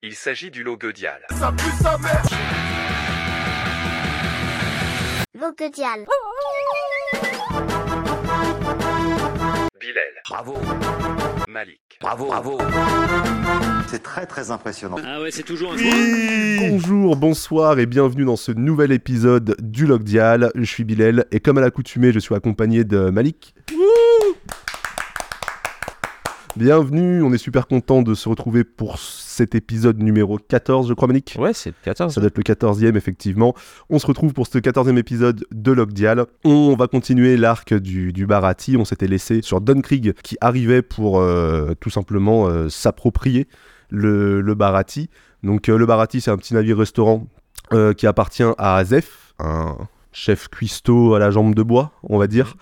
Il s'agit du logo Dial. Logodial. Bilal, Bravo, Malik, bravo, bravo. C'est très très impressionnant. Ah ouais, c'est toujours un Bonjour, bonsoir et bienvenue dans ce nouvel épisode du Log Dial. Je suis Bilal et comme à l'accoutumée, je suis accompagné de Malik. Bienvenue, on est super content de se retrouver pour cet épisode numéro 14, je crois, Malik. Ouais, c'est le 14. Ça doit être le 14e, effectivement. On se retrouve pour ce 14e épisode de Log Dial. On va continuer l'arc du, du Barati. On s'était laissé sur Dunkrig qui arrivait pour euh, tout simplement euh, s'approprier le, le Barati. Donc, euh, le Barati, c'est un petit navire-restaurant qui appartient à Azef, un chef cuistot à la jambe de bois, on va dire.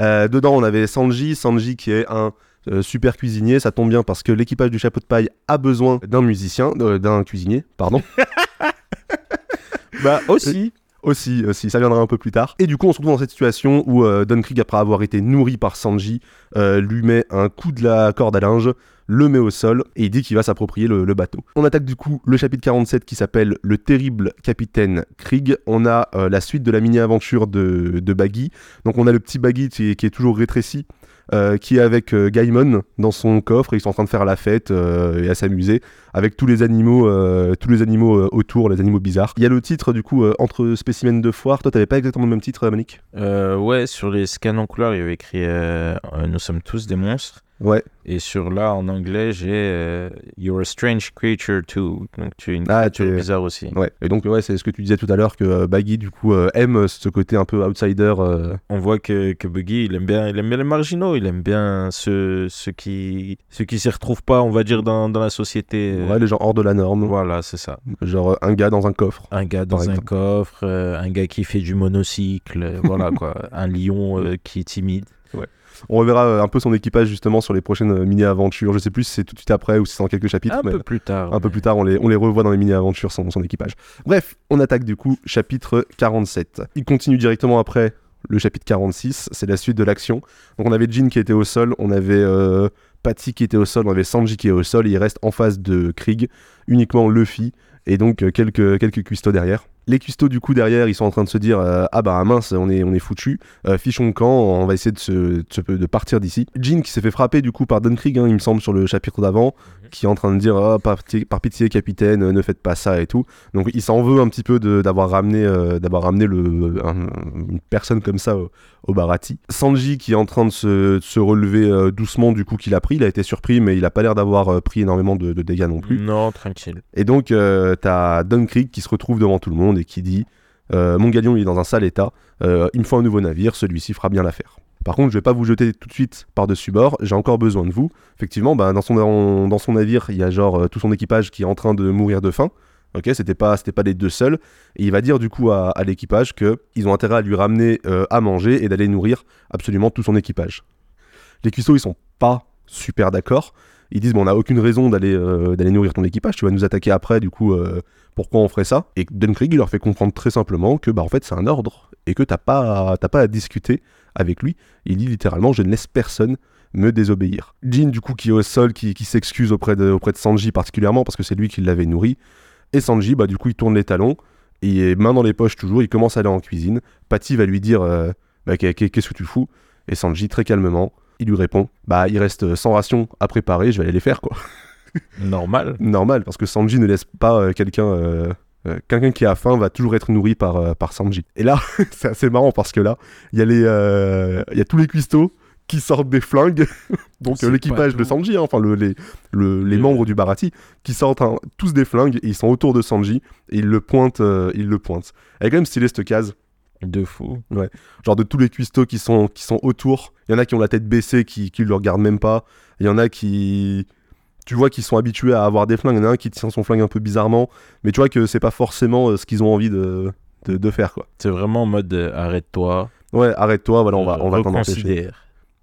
Euh, dedans, on avait Sanji. Sanji qui est un euh, super cuisinier. Ça tombe bien parce que l'équipage du chapeau de paille a besoin d'un musicien, euh, d'un cuisinier, pardon. bah, Aussi. aussi, aussi, ça viendra un peu plus tard. Et du coup, on se retrouve dans cette situation où euh, Dunkrig, après avoir été nourri par Sanji, euh, lui met un coup de la corde à linge, le met au sol et il dit qu'il va s'approprier le, le bateau. On attaque du coup le chapitre 47 qui s'appelle Le terrible capitaine Krieg. On a euh, la suite de la mini-aventure de, de Baggy. Donc on a le petit Baggy qui est, qui est toujours rétréci. Euh, qui est avec euh, Gaimon dans son coffre. Et ils sont en train de faire la fête euh, et à s'amuser avec tous les animaux tous les animaux autour les animaux bizarres. Il y a le titre du coup entre spécimens de foire. Toi t'avais pas exactement le même titre Manik Euh, ouais, sur les scans en couleur, il y avait écrit Nous sommes tous des monstres. Ouais Et sur là, en anglais, j'ai euh, You're a strange creature too. Donc tu es une Ah, créature tu es- bizarre aussi. Ouais, et donc ouais, c'est ce que tu disais tout à l'heure que euh, Baggy du coup euh, aime ce côté un peu outsider. euh, On voit que, que Buggy, il aime bien, il aime bien les marginaux, il aime bien ceux, ceux qui, ceux qui s'y retrouvent pas, on va dire, dans, dans la société. euh, ouais, les gens hors de la norme. Voilà, c'est ça. Genre euh, un gars dans un coffre. Un gars dans un coffre, euh, un gars qui fait du monocycle, euh, voilà quoi. Un lion euh, qui est timide. On reverra euh, un peu son équipage justement sur les prochaines euh, mini-aventures. Je sais plus si c'est tout de suite après ou si c'est dans quelques chapitres. Un mais peu plus tard. un peu plus tard, on les, on les revoit dans les mini-aventures, son, son équipage. Bref, on attaque du coup chapitre 47. Il continue directement après le chapitre 46, c'est la suite de l'action. Donc on avait Jin qui était au sol, on avait euh, Patty qui était au sol, on avait Sanji qui est au sol, et il reste en face de Krieg uniquement Luffy et donc euh, quelques, quelques cuistots derrière. Les cuistots du coup derrière, ils sont en train de se dire euh, ah bah mince, on est on est foutu, euh, fichons le camp, on va essayer de se, de, se- de partir d'ici. Jin qui s'est fait frapper du coup par Dunkrig, hein, il me semble sur le chapitre d'avant, qui est en train de dire ah, par, pitié, par pitié capitaine, euh, ne faites pas ça et tout. Donc il s'en veut un petit peu d'avoir ramené euh, d'avoir ramené le un- une personne comme ça au, au Barati. Sanji qui est en train de se, de se relever doucement du coup qu'il a pris, il a été surpris mais il a pas l'air d'avoir pris énormément de, de dégâts non plus. Non, Et donc, euh, t'as Dunkrig qui se retrouve devant tout le monde et qui dit euh, Mon galion il est dans un sale état, euh, il me faut un nouveau navire, celui-ci fera bien l'affaire. Par contre, je vais pas vous jeter tout de suite par-dessus bord, j'ai encore besoin de vous. Effectivement, bah, dans, son, dans, son navire, il y a genre euh, tout son équipage qui est en train de mourir de faim. Ok, c'était pas, pas les deux seuls. Et il va dire du coup à, à l'équipage que ils ont intérêt à lui ramener euh, à manger et d'aller nourrir absolument tout son équipage. Les cuistots, ils sont pas super d'accord. Ils disent, bon, on n'a aucune raison d'aller euh, d'aller nourrir ton équipage, tu vas nous attaquer après, du coup, euh, pourquoi on ferait ça? Et Dunkrig, il leur fait comprendre très simplement que, bah, en fait, c'est un ordre et que t'as pas, t'as pas à discuter avec lui. Il dit littéralement, je ne laisse personne me désobéir. Jin, du coup, qui est au sol, qui, qui s'excuse auprès de, auprès de Sanji particulièrement parce que c'est lui qui l'avait nourri. Et Sanji, bah, du coup, il tourne les talons, et main dans les poches toujours, il commence à aller en cuisine. Patty va lui dire, euh, bah, qu'est- qu'est- qu'est-ce que tu fous? Et Sanji, très calmement, il lui répond, bah, il reste 100 rations à préparer, je vais aller les faire, quoi Normal. normal parce que Sanji ne laisse pas euh, quelqu'un euh, euh, quelqu'un qui a faim va toujours être nourri par, euh, par Sanji. Et là, c'est assez marrant parce que là, il y a les euh, y a tous les cuistots qui sortent des flingues, donc euh, l'équipage de. Sanji, hein, enfin le- les, le- les Le- membres du Barati, qui sortent hein, tous des flingues et ils sont autour de Sanji et ils le pointent, euh, ils le pointent. Elle est quand même stylée cette case, De fou. genre de tous les cuistots qui sont, qui sont autour, il y en a qui ont la tête baissée, qui, qui le regardent même pas, il y en a qui, tu vois, qui sont habitués à avoir des flingues, il y en a un qui tient son flingue un peu bizarrement, mais tu vois que c'est pas forcément euh, ce qu'ils ont envie de, de, de faire, quoi. C'est vraiment en mode euh, arrête-toi. Ouais, arrête-toi, voilà, on va, on va t'en empêcher.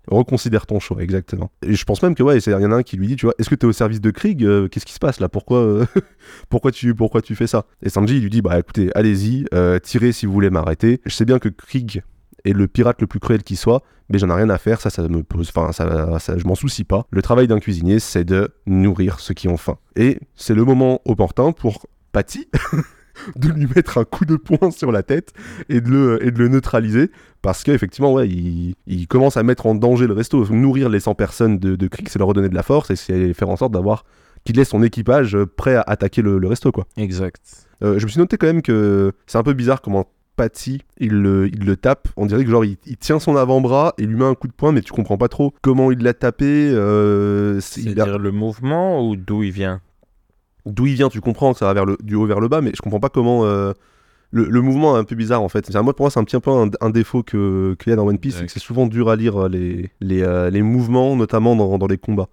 Reconsidère. Ton choix, exactement. Et je pense même que, ouais, il y en a un qui lui dit, tu vois, est-ce que t'es au service de Krieg Euh, Qu'est-ce qui se passe là Pourquoi, euh, pourquoi, tu, pourquoi tu fais ça? Et Sanji, il lui dit, bah écoutez, allez-y, euh, tirez si vous voulez m'arrêter. Je sais bien que Krieg et le pirate le plus cruel qui soit, mais j'en ai rien à faire, ça, ça me pose, enfin, ça, ça, je m'en soucie pas. Le travail d'un cuisinier, c'est de nourrir ceux qui ont faim. Et c'est le moment opportun pour Patty de lui mettre un coup de poing sur la tête et de le, et de le neutraliser, parce qu'effectivement, ouais, il, il commence à mettre en danger le resto. Nourrir les 100 personnes de, de c'est leur redonner de la force, et c'est faire en sorte d'avoir qu'il laisse son équipage euh, prêt à attaquer le, le resto, quoi. Exact. Euh, je me suis noté quand même que c'est un peu bizarre comment Patty, il le, il le tape. On dirait que genre il, il tient son avant-bras et lui met un coup de poing, mais tu comprends pas trop comment il l'a tapé. euh, c'est- il a- C'est-à-dire le mouvement ou d'où il vient? D'où il vient, tu comprends que ça va vers le, du haut vers le bas, mais je comprends pas comment. euh, le, le mouvement est un peu bizarre en fait. C'est- Moi, pour moi, c'est un petit peu un, un défaut que- qu'il y a dans One Piece, c'est que c'est souvent dur à lire euh, les, les, euh, les mouvements, notamment dans, dans les combats.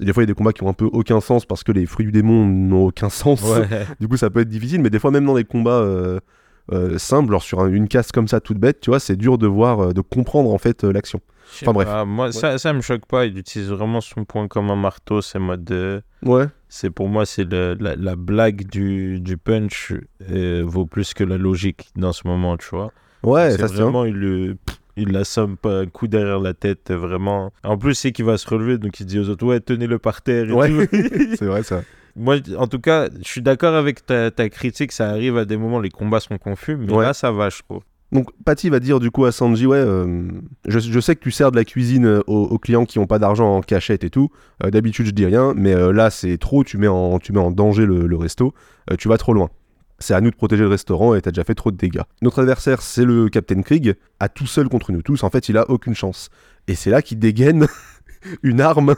Et des fois, il y a des combats qui ont un peu aucun sens parce que les fruits du démon n'ont aucun sens. Du coup, ça peut être difficile, mais des fois, même dans les combats euh, simples, genre sur un- une casse comme ça, toute bête, tu vois, c'est dur de voir, de comprendre en fait l'action. Enfin, bref. pas, moi, ça, ça me choque pas. Il utilise vraiment son point comme un marteau. C'est mode de... Ouais. C'est pour moi, c'est la, la blague du, du punch euh, vaut plus que la logique dans ce moment, tu vois. Ouais, c'est vraiment, il, le- il l'assomme pas un coup derrière la tête, vraiment. En plus, c'est qu'il va se relever, donc il dit aux autres, ouais, tenez-le par terre et Ouais. C'est vrai, ça. Moi, en tout cas, je suis d'accord avec ta, ta critique, ça arrive à des moments, les combats sont confus, mais Ouais. là, ça va, je trouve. Donc, Patty va dire du coup à Sanji Ouais, euh, je, je sais que tu sers de la cuisine euh, aux, aux clients qui n'ont pas d'argent en cachette et tout. Euh, D'habitude, je dis rien, mais euh, là, c'est trop. Tu mets en, tu mets en danger le, le resto. Tu vas trop loin. C'est à nous de protéger le restaurant et t'as déjà fait trop de dégâts. Notre adversaire, c'est le Captain Krieg. À tout seul contre nous tous, en fait, il a aucune chance. Et c'est là qu'il dégaine une arme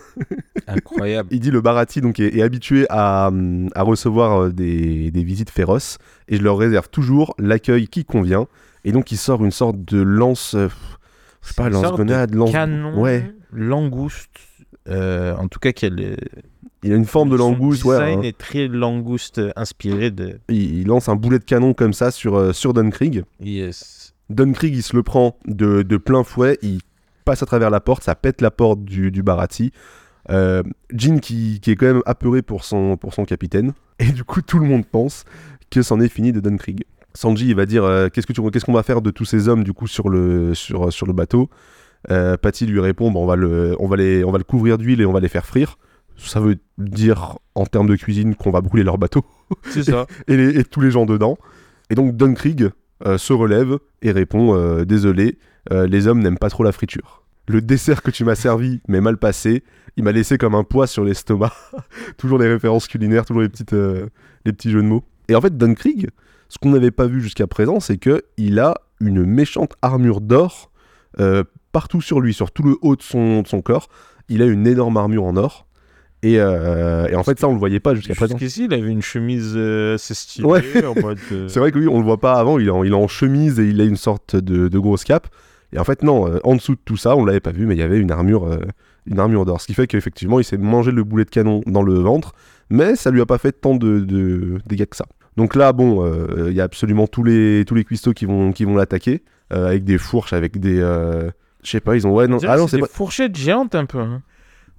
Incroyable. il dit le Barati donc est, est habitué à, à recevoir des, des visites féroces et je leur réserve toujours l'accueil qui convient et donc il sort une sorte de lance euh, je sais pas Une lance Canon, ouais. langouste, euh, en tout cas, qu'elle est... il a une forme de langouste ouais hein. est très langouste, inspiré de... il, il lance un boulet de canon comme ça sur euh, sur Dunkrieg Yes. Dunkrieg il se le prend de, de plein fouet il passe à travers la porte ça pète la porte du, du Barati euh, Jin qui, qui est quand même apeuré pour son, pour son capitaine. Et du coup tout le monde pense que c'en est fini de Dunkrieg Sanji il va dire euh, qu'est-ce que tu qu'est-ce qu'on va faire de tous ces hommes du coup sur le sur, sur le bateau? Euh, Patty lui répond bon, on va le on va les on va le couvrir d'huile et on va les faire frire. Ça veut dire en termes de cuisine qu'on va brûler leur bateau. C'est ça. et, les- et tous les gens dedans. Et donc Dunkrieg euh, se relève et répond désolé les hommes n'aiment pas trop la friture. Le dessert que tu m'as servi m'est mal passé. Il m'a laissé comme un poids sur l'estomac. Toujours les références culinaires toujours les petites les petits jeux de mots. Et en fait Dunkrieg ce qu'on n'avait pas vu jusqu'à présent, c'est que il a une méchante armure d'or euh, partout sur lui, sur tout le haut de son, de son corps. Il a une énorme armure en or. Et, euh, et en fait, ça, on le voyait pas jusqu'à présent. Jusqu'ici, il avait une chemise euh, assez stylée, Ouais. C'est vrai que oui, on le voit pas avant. Il est en, il est en chemise et il a une sorte de, de grosse cape. Et en fait, non, euh, en dessous de tout ça, on l'avait pas vu, mais il y avait une armure, une armure d'or. Ce qui fait qu'effectivement, il s'est mangé le boulet de canon dans le ventre, mais ça lui a pas fait tant de, de dégâts que ça. Donc là, bon, euh, il y a absolument tous les, tous les cuistots qui vont, qui vont l'attaquer, euh, avec des fourches, avec des. euh, je sais pas, ils ont. Ouais, on non, ah non, c'est des pas. fourchettes géantes un peu. hein.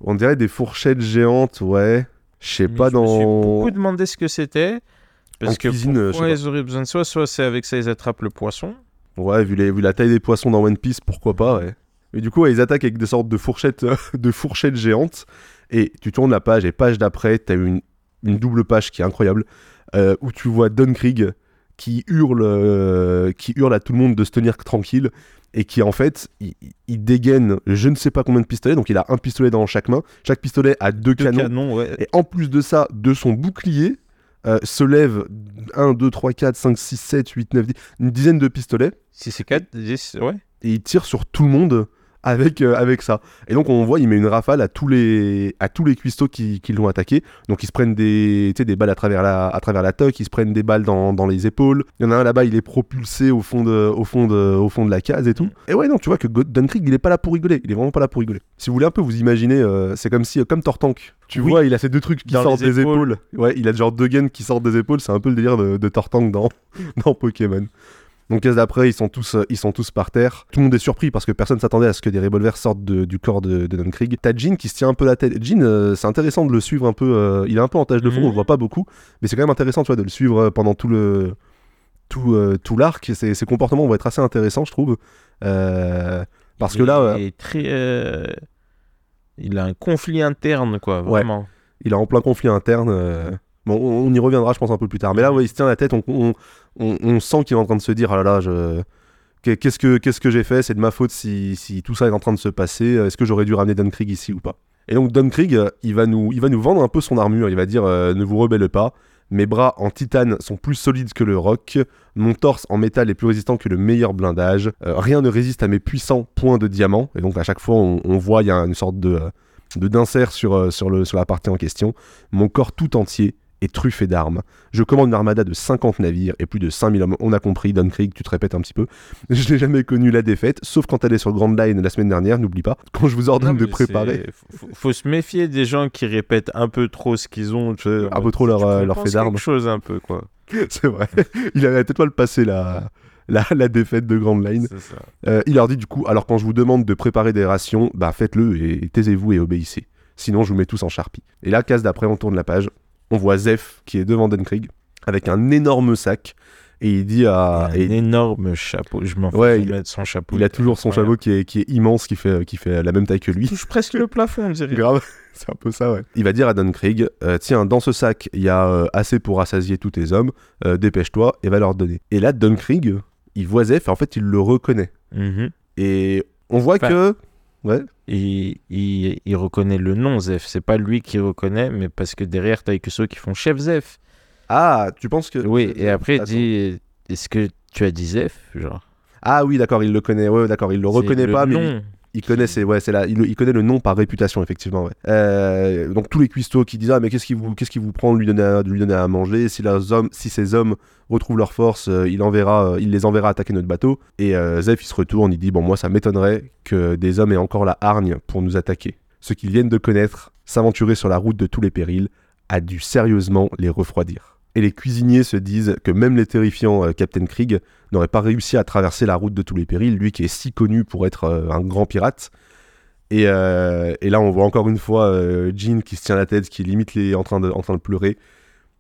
On dirait des fourchettes géantes, ouais. Je sais pas je me suis dans. beaucoup demandé ce que c'était. Parce En que cuisine, pourquoi ils auraient besoin de ça Soit c'est avec ça ils attrapent le poisson. Ouais, vu, les- vu la taille des poissons dans One Piece, pourquoi pas, ouais. Mais du coup, ouais, ils attaquent avec des sortes de fourchettes, de fourchettes géantes. Et tu tournes la page, et page d'après, t'as une, une double page qui est incroyable, euh, où tu vois Dunkrieg qui hurle, euh, qui hurle à tout le monde de se tenir tranquille, et qui en fait, il, il dégaine je ne sais pas combien de pistolets, donc il a un pistolet dans chaque main. Chaque pistolet a deux, Deux canons. canons, ouais. Et en plus de ça, de son bouclier, euh, se lève 1, 2, 3, 4, 5, 6, 7, 8, 9, 10, une dizaine de pistolets Si c'est 4, 10, ouais. et il tire sur tout le monde avec, euh, avec ça. Et donc on voit, il met une rafale à tous les, à tous les cuistots qui, qui l'ont attaqué. Donc ils se prennent des, des balles à travers, la, à travers la toque, ils se prennent des balles dans, dans les épaules. Il y en a un là-bas, il est propulsé au fond, de, au, fond de, au fond de la case et tout. Et ouais, non, tu vois que Dunkrieg, il est pas là pour rigoler. Il est vraiment pas là pour rigoler. Si vous voulez un peu vous imaginer, euh, c'est comme si, euh, comme Tortank. Tu Oui. vois, il a ces deux trucs qui Dans sortent des épaules. épaules. Ouais, il a genre deux gaines qui sortent des épaules. C'est un peu le délire de, de Tortank dans, dans Pokémon. Donc case d'après, ils sont tous, euh, ils sont tous par terre. Tout le monde est surpris parce que personne s'attendait à ce que des revolvers sortent de- du corps de, de Dunkrieg. T'as Jin qui se tient un peu la tête. Jin, euh, c'est intéressant de le suivre un peu. euh, il est un peu en tâche de fond, Mhm. on le voit pas beaucoup, mais c'est quand même intéressant, tu vois, de le suivre pendant tout le tout, euh, tout l'arc. Ses, ses comportements vont être assez intéressants, je trouve. Parce que là, il est très. euh, Il a un conflit interne, quoi, vraiment. il est en plein conflit interne. Bon, on, y reviendra, je pense, un peu plus tard. Mais là, ouais, il se tient la tête. On, sent qu'il est en train de se dire, ah là là, qu'est-ce que qu'est-ce que j'ai fait? C'est de ma faute si, si tout ça est en train de se passer. Est-ce que j'aurais dû ramener Dunkrieg ici ou pas? Et donc Dunkrieg, euh, il va nous, vendre un peu son armure. Il va dire, euh, ne vous rebelle pas. Mes bras en titane sont plus solides que le roc. Mon torse en métal est plus résistant que le meilleur blindage. Euh, rien ne résiste à mes puissants points de diamant. Et donc à chaque fois, on, voit, il y a une sorte de, euh, de d'insert sur la partie en question. Mon corps tout entier est truffé d'armes. Je commande une armada de 50 navires et plus de 5000 hommes. On a compris, Dunkrieg, tu te répètes un petit peu. Je n'ai jamais connu la défaite, sauf quand elle est sur Grand Line la semaine dernière, n'oublie pas. Quand je vous Non, ordonne de préparer Faut, faut se méfier des gens qui répètent un peu trop ce qu'ils ont. tu sais, en un peu trop leur, euh, leur fait d'armes. quelque chose un peu, quoi. C'est vrai. Il avait peut-être pas le passé la, la, la défaite de Grand Line. Euh, il leur dit du coup, alors quand je vous demande de préparer des rations, bah faites-le et taisez-vous et obéissez. Sinon, je vous mets tous en charpie. Et là, case d'après, on tourne la page. On voit Zef qui est devant Dunkrieg avec un énorme sac et il dit à. un et- énorme chapeau. Je m'en fous Ouais, de il- mettre son chapeau. il a toujours son Incroyable. chapeau qui est, qui est immense, qui fait, qui fait la même taille que lui. Il touche presque le plafond, on dirait. Grave, c'est un peu ça, ouais. Il va dire à Dunkrieg euh, Tiens, dans ce sac, il y a euh, assez pour rassasier tous tes hommes, euh, dépêche-toi et va leur donner. Et là, Dunkrieg, il voit Zef et en fait, il le reconnaît. Mhm. Et on voit Enfin, que. Ouais. Il, il, il reconnaît le nom Zef. C'est pas lui qui reconnaît, mais parce que derrière, t'as que ceux qui font chef Zef. Ah, tu penses que. Oui, et après, il dit Est-ce que tu as dit Zef Genre? Ah oui, d'accord, il le connaît. Ouais, d'accord, il le reconnaît le pas, mais il, connaît, c'est ouais, c'est là, il, il connaît le nom par réputation, effectivement. Ouais. Euh, donc tous les cuistots qui disent ah mais qu'est-ce qui vous, qu'est-ce qui vous prend de lui donner, à, de lui donner à manger? Si leurs hommes, si ces hommes retrouvent leur force, euh, il enverra, euh, il les enverra attaquer notre bateau. Et Zef il se retourne, il dit bon moi ça m'étonnerait que des hommes aient encore la hargne pour nous attaquer. Ce qu'ils viennent de connaître, s'aventurer sur la route de tous les périls, a dû sérieusement les refroidir. Et les cuisiniers se disent que même les terrifiants euh, Captain Krieg n'aurait pas réussi à traverser la route de tous les périls, lui qui est si connu pour être euh, un grand pirate. Et, euh, et là, on voit encore une fois Jean qui se tient la tête, qui limite les, en, train de, en train de pleurer.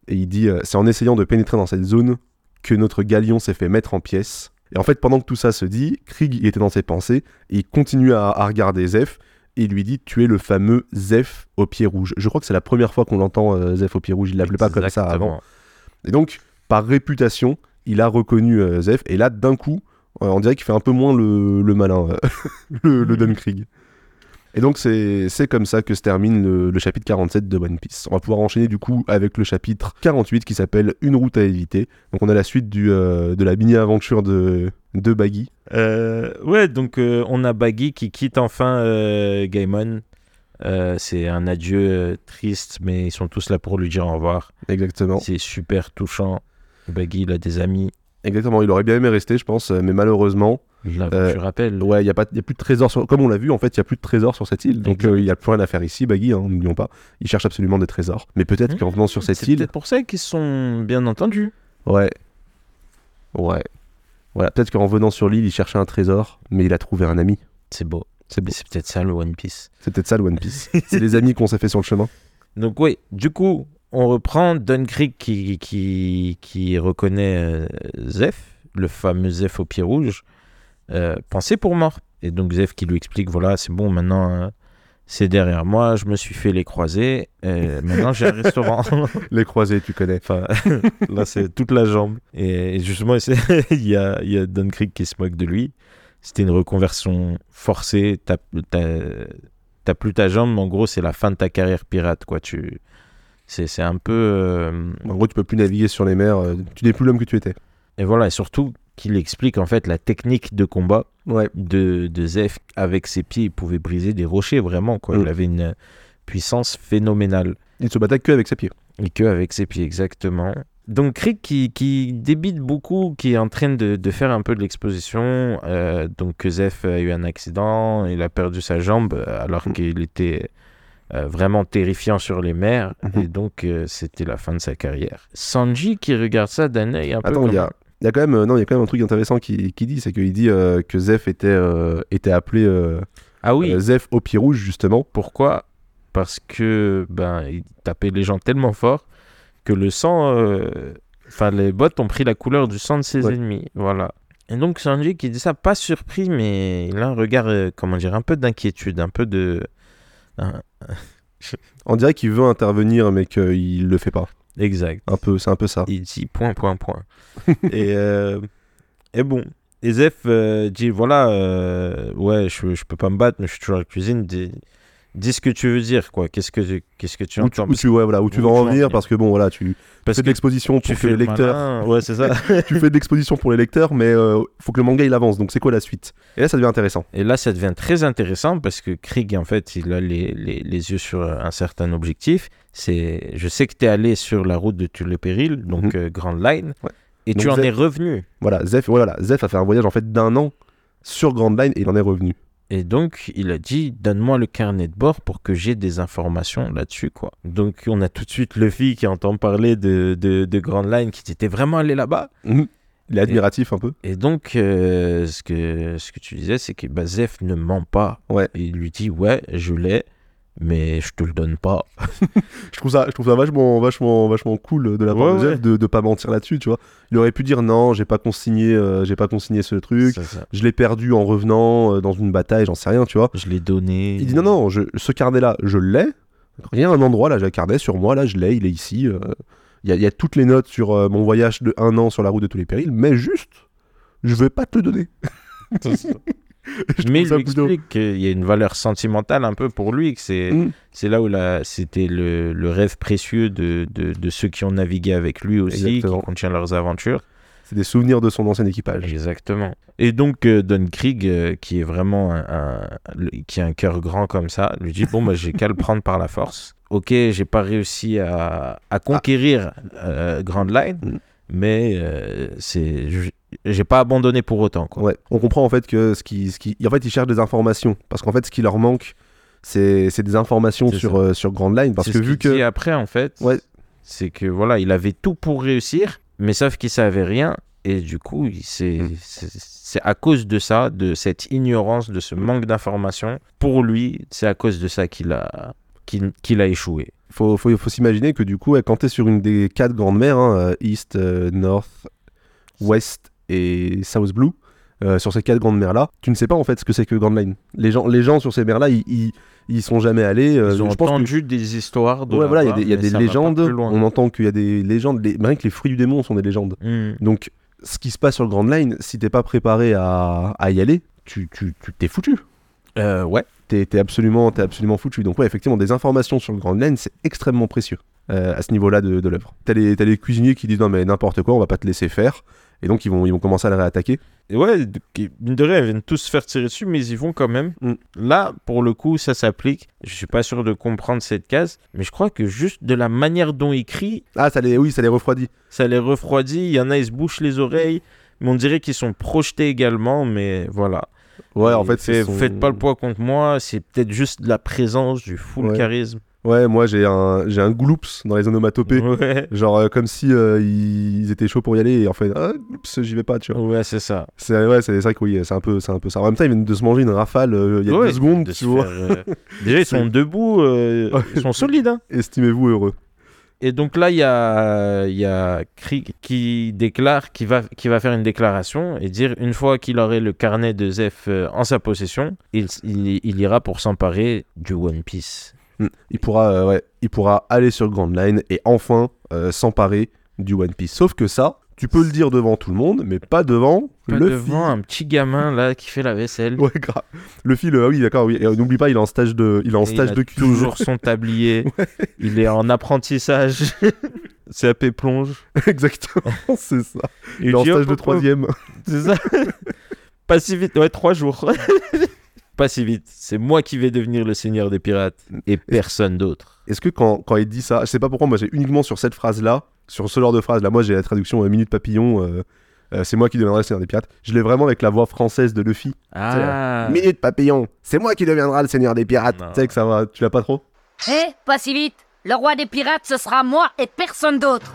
Et il dit C'est en essayant de pénétrer dans cette zone que notre galion s'est fait mettre en pièces. Et en fait, pendant que tout ça se dit, Krieg il était dans ses pensées, il continue à, regarder Zef, et il lui dit Tu es le fameux Zef au pied rouge. Je crois que c'est la première fois qu'on l'entend, Zef au pied rouge. Il l'appelait pas comme ça avant. Et donc, par réputation, il a reconnu euh, Zef. Et là, d'un coup, euh, on dirait qu'il fait un peu moins le, le malin, euh, le, le Dunkrieg. Et donc, c'est c'est comme ça que se termine le, le chapitre 47 de One Piece. On va pouvoir enchaîner du coup avec le chapitre 48 qui s'appelle Une route à éviter. Donc, on a la suite du, euh, de la mini-aventure de, de Baggy. Euh, ouais, donc on a Baggy qui quitte enfin Gaimon. Euh, c'est un adieu euh, triste, mais ils sont tous là pour lui dire au revoir. Exactement. C'est super touchant. Baggy, il a des amis. Exactement. Il aurait bien aimé rester, je pense, mais malheureusement, L'aventure rappelle. Ouais, il n'y a, pas- y a plus de trésors. Sur... Comme on l'a vu, en fait, il n'y a plus de trésors sur cette île. Donc, euh, il n'y a plus rien à faire ici, Baggy, hein, n'oublions pas. Il cherche absolument des trésors. Mais peut-être Hmm. qu'en venant sur cette C'est île. peut-être pour ça qu'ils sont bien entendus. Ouais. Ouais. Voilà, peut-être qu'en venant sur l'île, il cherchait un trésor, mais il a trouvé un ami. C'est beau. C'est Mais beau. c'est peut-être ça le One Piece. C'est peut-être ça le One Piece. C'est les amis qu'on s'est fait sur le chemin. Donc oui, du coup, on reprend Dunkirk qui, qui, qui reconnaît euh, Zef, le fameux Zef au pied rouge, euh, pensé pour mort. Et donc Zef qui lui explique, voilà, c'est bon, maintenant euh, c'est derrière moi, je me suis fait les croisés, euh, maintenant j'ai un restaurant. Les croisés, tu connais. enfin, là c'est toute la jambe. Et, justement, il y a, y a qui se moque de lui. C'était une reconversion forcée, t'as plus ta jambe, mais en gros c'est la fin de ta carrière pirate, quoi. Tu... C'est un peu... euh, En gros, tu peux plus naviguer sur les mers. euh, Tu n'es plus l'homme que tu étais. Et voilà, et surtout qu'il explique en fait la technique de combat Ouais. de, de Zef. Avec ses pieds, il pouvait briser des rochers, vraiment. Quoi. Mm. Il avait une puissance phénoménale. Il se battait que avec ses pieds. Et que avec ses pieds, exactement. Donc Krieg qui, qui débite beaucoup, qui est en train de, de faire un peu de l'exposition. euh, donc que Zef a eu un accident, il a perdu sa jambe euh, alors Mm. qu'il était euh, vraiment terrifiant sur les mers. Mhm. Et donc euh, c'était la fin de sa carrière. Sanji qui regarde ça d'un œil un peu Attends, il y a, comme- il y a quand même, non, il y a quand même un truc intéressant qui, qui dit, c'est qu'il dit que Zef était, était appelé Ah oui, Zef au pied rouge justement. Pourquoi? Parce que ben il tapait les gens tellement fort que le sang euh, Enfin, les bots ont pris la couleur du sang de ses Ouais. ennemis. Voilà. Et donc, Sanji qui dit ça, pas surpris, mais il a un regard, euh, comment dire, un peu d'inquiétude, un peu de. On dirait qu'il veut intervenir, mais qu'il le fait pas. Exact. Un peu, c'est un peu ça. Il dit point, point, point. et, euh, et bon. Et Zef euh, dit voilà, ouais, je, je peux pas me battre, mais je suis toujours à la cuisine. Dis ce que tu veux dire, quoi. Qu'est-ce que, qu'est-ce que tu Où tu, entends où tu, ouais, voilà, où tu Où tu en venir, parce que bon, voilà, tu Parce fais de l'exposition pour tu que fais les le lecteurs. malin. Ouais, c'est ça. tu fais de l'exposition pour les lecteurs, mais euh, faut que le manga il avance. Donc c'est quoi la suite? Et là, ça devient intéressant. Et là, ça devient très intéressant parce que Krieg, en fait, il a les, les, les yeux sur un certain objectif. C'est, je sais que tu es allé sur la route de tous les périls, donc Mhm. euh, Grand Line, Ouais. et Donc tu en es revenu. Voilà, Zef, voilà, Zef a fait un voyage en fait d'un an sur Grand Line et il en est revenu. Et donc, il a dit Donne-moi le carnet de bord pour que j'ai des informations là-dessus. quoi. Donc, on a tout de suite Luffy qui entend parler de, de, de Grand Line, qui était vraiment allé là-bas. Mhm. Il est admiratif un peu. Et donc, euh, ce, que, ce que tu disais, c'est que bah, Zef ne ment pas. Ouais. Il lui dit Ouais, je l'ai, mais je te le donne pas. Je trouve ça, je trouve ça vachement, vachement, vachement cool de la part Ouais, de ouais. de, de pas mentir là-dessus, tu vois. Il aurait pu dire non, j'ai pas consigné, euh, j'ai pas consigné ce truc. Je l'ai perdu en revenant euh, dans une bataille, j'en sais rien, tu vois. Je l'ai donné. Il dit non, non, je- ce carnet-là, je l'ai. Il y a un endroit, là, j'ai un carnet sur moi, là, je l'ai, il est ici. euh, Il y, a, il y a toutes les notes sur euh, mon voyage de un an sur la route de tous les périls, mais juste, je vais pas te le donner. Mais il lui explique qu'il y a une valeur sentimentale un peu pour lui, que c'est Mm. c'est là où c'était le, le rêve précieux de, de, de ceux qui ont navigué avec lui aussi, Exactement. qui contient leurs aventures. C'est des souvenirs de son ancien équipage. Exactement. Et donc euh, Don Krieg, euh, qui est vraiment un, qui a un cœur grand comme ça, lui dit bon bah j'ai qu'à le prendre par la force. Ok, j'ai pas réussi à, à conquérir euh, Grand Line, Mm. Mais euh, c'est j'ai pas abandonné pour autant quoi. Ouais. On comprend en fait que ce qui, ce qui, en fait, ils cherchent des informations parce qu'en fait, ce qui leur manque, c'est c'est des informations sur euh, sur Grand Line parce que ce vu qu'il dit que après en fait, Ouais. c'est que voilà, il avait tout pour réussir, mais sauf qu'il savait rien et du coup, c'est Mm. c'est c'est à cause de ça, de cette ignorance, de ce manque d'information, pour lui, c'est à cause de ça qu'il a qu'il qu'il a échoué. Faut, faut, faut s'imaginer que du coup, quand tu es sur une des quatre grandes mers, hein, euh, East, euh, North, West et South Blue, euh, sur ces quatre grandes mers-là, tu ne sais pas en fait ce que c'est que Grand Line. Les gens, les gens sur ces mers-là, ils, ils, ils sont jamais allés. euh, Ils ont je pense que- entendu des histoires de Ouais, voilà, il y a des, y a légendes. On entend qu'il y a des légendes. Les, rien que les fruits du démon sont des légendes. Mm. Donc, ce qui se passe sur le Grand Line, si t'es pas préparé à, à y aller, tu tu- tu- t'es foutu. Euh, ouais, T'es absolument, absolument foutu. Donc, ouais, effectivement, des informations sur le Grand Line, c'est extrêmement précieux euh, à ce niveau-là de, de l'œuvre. T'as les, les cuisiniers qui disent non, mais n'importe quoi, on va pas te laisser faire. Et donc, ils vont, ils vont commencer à le réattaquer. Et ouais, mine de rien, ils viennent tous se faire tirer dessus, mais ils y vont quand même. Mm. Là, pour le coup, ça s'applique. Je suis pas sûr de comprendre cette case, mais je crois que juste de la manière dont ils crient, Ah, ça les, oui, ça les refroidit. ça les refroidit. Il y en a, ils se bouchent les oreilles, mais on dirait qu'ils sont projetés également, mais voilà. Ouais, en fait, fait, c'est vous son- faites pas le poids contre moi, c'est peut-être juste de la présence, du full Ouais. charisme. Ouais, moi, j'ai un, j'ai un gloops dans les onomatopées. Ouais, Genre, euh, comme si euh, ils, ils étaient chauds pour y aller. Et en fait, ah, gloops, j'y vais pas, tu vois. ouais c'est ça. C'est ouais, c'est vrai que oui, c'est un peu, c'est un peu ça. En même temps, ils viennent de se manger une rafale euh, il y a Ouais, deux secondes, de tu vois. faire, Déjà, ils sont debout, ils sont solides. Hein. Estimez-vous heureux. Et donc là, il y a, Krieg qui déclare, qui va, faire une déclaration et dire une fois qu'il aurait le carnet de Zef euh, en sa possession, il ira pour s'emparer du One Piece. Hmm. Il pourra, euh, ouais, il pourra aller sur Grand Line et enfin euh, s'emparer du One Piece. Sauf que ça, tu peux le dire devant tout le monde, mais pas devant Pas le devant un petit gamin là qui fait la vaisselle. Ouais, grave. Le fil, ah oui, d'accord, oui. Euh, N'oublie pas, il est en stage de, il est en Et stage il a de cuisine. toujours son tablier. Il est en apprentissage. CAP plonge. Exactement, c'est ça. Il Il est en stage de troisième. C'est ça. Pas si vite. Ouais, trois jours. Pas si vite. C'est moi qui vais devenir le seigneur des pirates et personne d'autre. Est-ce que quand, quand il dit ça, je sais pas pourquoi, moi j'ai uniquement sur cette phrase-là, sur ce genre de phrase-là, moi j'ai la traduction euh, Minute Papillon, euh, euh, c'est moi qui deviendrai le Seigneur des Pirates. Je l'ai vraiment avec la voix française de Luffy. Ah. Minute Papillon, c'est moi qui deviendra le Seigneur des Pirates. Tu sais que ça va, tu l'as pas trop? Hé, pas si vite Le roi des pirates, ce sera moi et personne d'autre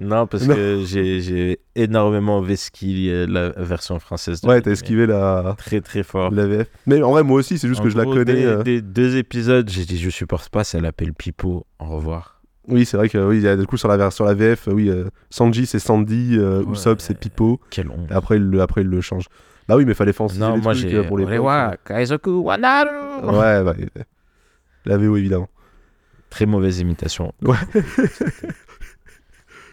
Non, parce Non. que j'ai j'ai énormément vesquillé euh, la version française. de Ouais, t'as esquivé la, Très très fort. la VF. Mais en vrai, moi aussi, c'est juste En que je la connais. Des, euh. des deux épisodes, j'ai dit je supporte pas, ça l'appelle Pipo. Au revoir. Oui, c'est vrai que oui, il y a du coup sur la, sur la VF, oui, euh, Sanji c'est Sandy, euh, Ouais. Usopp c'est Pipo. Quel honte. Après, il le, après, il le change. Bah oui, mais fallait faire Non, moi j'ai. euh, pour les Orewa, Kaizoku, Wanaru. Ouais, bah, la VO évidemment. Très mauvaise imitation.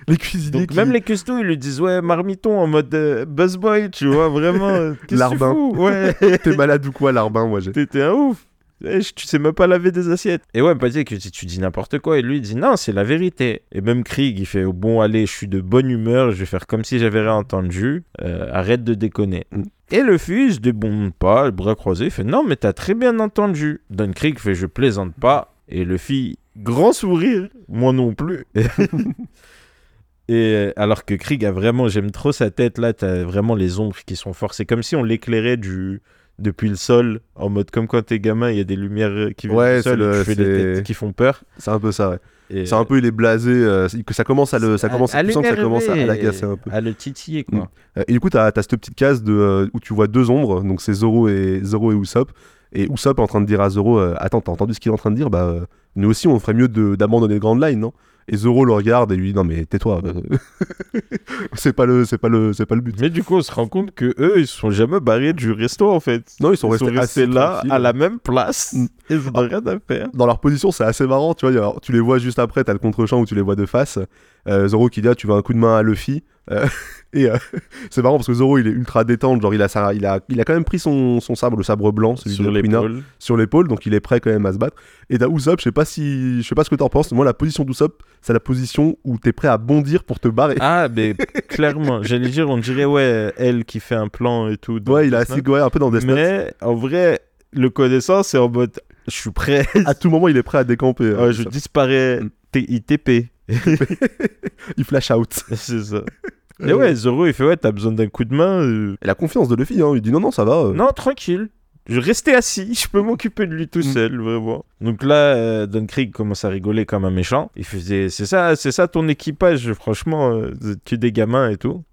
Les cuisiniers Donc qui- même les custos, ils lui disent ouais marmiton en mode euh, buzz boy, tu vois vraiment. euh, Larbin. Ouais. T'es malade ou quoi, Larbin, moi j'ai. T'étais un ouf. Eh, Tu sais même pas laver des assiettes. Et ouais, pas dire que tu dis n'importe quoi. Et lui, il dit non, c'est la vérité. Et même Krieg, il fait bon, allez, je suis de bonne humeur, je vais faire comme si j'avais rien entendu. Euh, arrête de déconner. Mm. Et le fils se débonde pas, le bras croisé, il fait non, mais t'as très bien entendu. Don Krieg fait je plaisante pas. Et le fils, grand sourire, moi non plus. Et euh, alors que Krieg a vraiment, j'aime trop sa tête là, t'as vraiment les ombres qui sont fortes. C'est comme si on l'éclairait du depuis le sol, en mode comme quand t'es gamin, il y a des lumières euh, qui viennent Ouais, du sol c'est et le- tu fais des têtes qui font peur. C'est un peu ça, ouais. C'est un peu, il est blasé, euh, que ça commence à le. Ça commence, à tu sens que ça commence à, à l'agacer un peu. À le titiller, quoi. Euh, Et du coup, t'as as cette petite case de, euh, où tu vois deux ombres, donc c'est Zoro et, Zoro et Usopp. Et Usopp est en train de dire à Zoro euh, Attends, t'as entendu ce qu'il est en train de dire? Bah, nous aussi, on ferait mieux d'abandonner le Grand Line, non? Et Zoro le regarde et lui dit Non, mais tais-toi, euh, c'est pas, le- c'est pas, le- c'est pas le but. Mais du coup, on se rend compte que eux, ils se sont jamais barrés du resto, en fait. Non, ils sont restés, là, à la même place. Mm. Ils n'ont rien à faire. Dans leur position, c'est assez marrant, tu vois. tu les vois juste après, t'as le contre-champ où tu les vois de face. Euh, Zoro qui dit ah, Tu veux un coup de main à Luffy Euh, Et euh, c'est marrant parce que Zoro, il est ultra détente, genre il a, sa- il a, il a quand même pris son, son sabre, le sabre blanc, celui Sur de sur l'épaule, donc il est prêt quand même à se battre. Et t'as Usopp, je sais pas si, je sais pas ce que t'en penses. Moi, la position d'Usopp, c'est la position où t'es prêt à bondir pour te barrer. Ah, mais clairement, j'allais dire, on dirait, ouais, elle qui fait un plan et tout. ouais, il assis Note. ouais, un peu dans des. Mais en vrai, le connaissant, c'est en mode, je suis prêt. À tout moment, il est prêt à décamper. Ouais, je disparais. Mm. Il TP. Il flash out. c'est ça. Et ouais, Zoro, il fait, ouais, t'as besoin d'un coup de main. euh, Et la confiance de Luffy, hein, il dit non, non, ça va. euh. Non, tranquille. Je restais assis, je peux m'occuper de lui tout Mm. seul, vraiment. Donc là, euh, Don Krieg commence à rigoler comme un méchant. Il faisait, c'est ça, c'est ça ton équipage, franchement, euh, tu es des gamins et tout.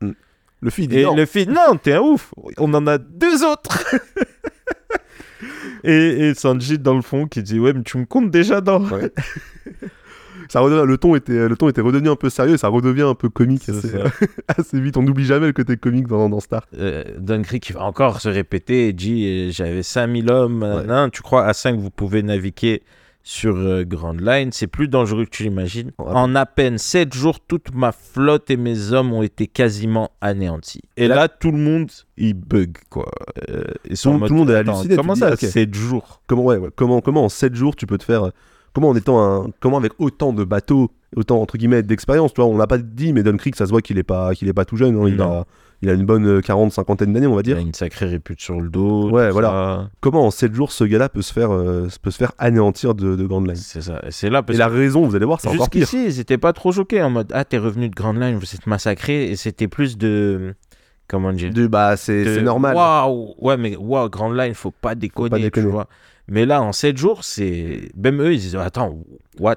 Luffy, il dit Et non. le fait, non, t'es un ouf, on en a deux autres. et, et Sanji dans le fond qui dit, ouais, mais tu me comptes déjà dans. Ouais. Ça redevient- le, ton était, le ton était redevenu un peu sérieux et ça redevient un peu comique assez, vite. On n'oublie jamais le côté comique dans, dans Star. Euh, qui va encore se répéter et dit euh, j'avais 5000 hommes, nanana. tu crois à 5 vous pouvez naviguer sur euh, Grand Line, c'est plus dangereux que tu l'imagines. Ouais. En à peine 7 jours, toute ma flotte et mes hommes ont été quasiment anéantis. Et là, Là- tout le monde, il bug quoi. Euh, ils sont Tout- en mode, tout le monde est halluciné, Comment ça, dis, ok. 7 jours? Comment, ouais, ouais, comment, comment en 7 jours tu peux te faire. Comment en étant un. Comment avec autant de bateaux, autant entre guillemets d'expérience, tu vois, on l'a pas dit, mais Don Creek, ça se voit qu'il est pas, qu'il est pas tout jeune. hein, il, a, il a une bonne euh, 40, cinquantaine d'années, on va Il dire. a une sacrée répute sur le dos. Ouais, voilà. ça. Comment en 7 jours ce gars-là peut se faire, euh, peut se faire anéantir de, de Grand Line? C'est ça. C'est là parce Et la raison, vous allez voir, c'est encore pire. Jusqu'ici, ils étaient pas trop choqués en mode Ah, t'es revenu de Grand Line, vous êtes massacré. Et c'était plus de. Comment dire? De, bah, c'est de- normal. Waouh Ouais, mais waouh, Grand Line, faut pas déconner, pas déconner. tu vois. Mais là, en 7 jours, c'est. Même eux, ils disent Attends, what?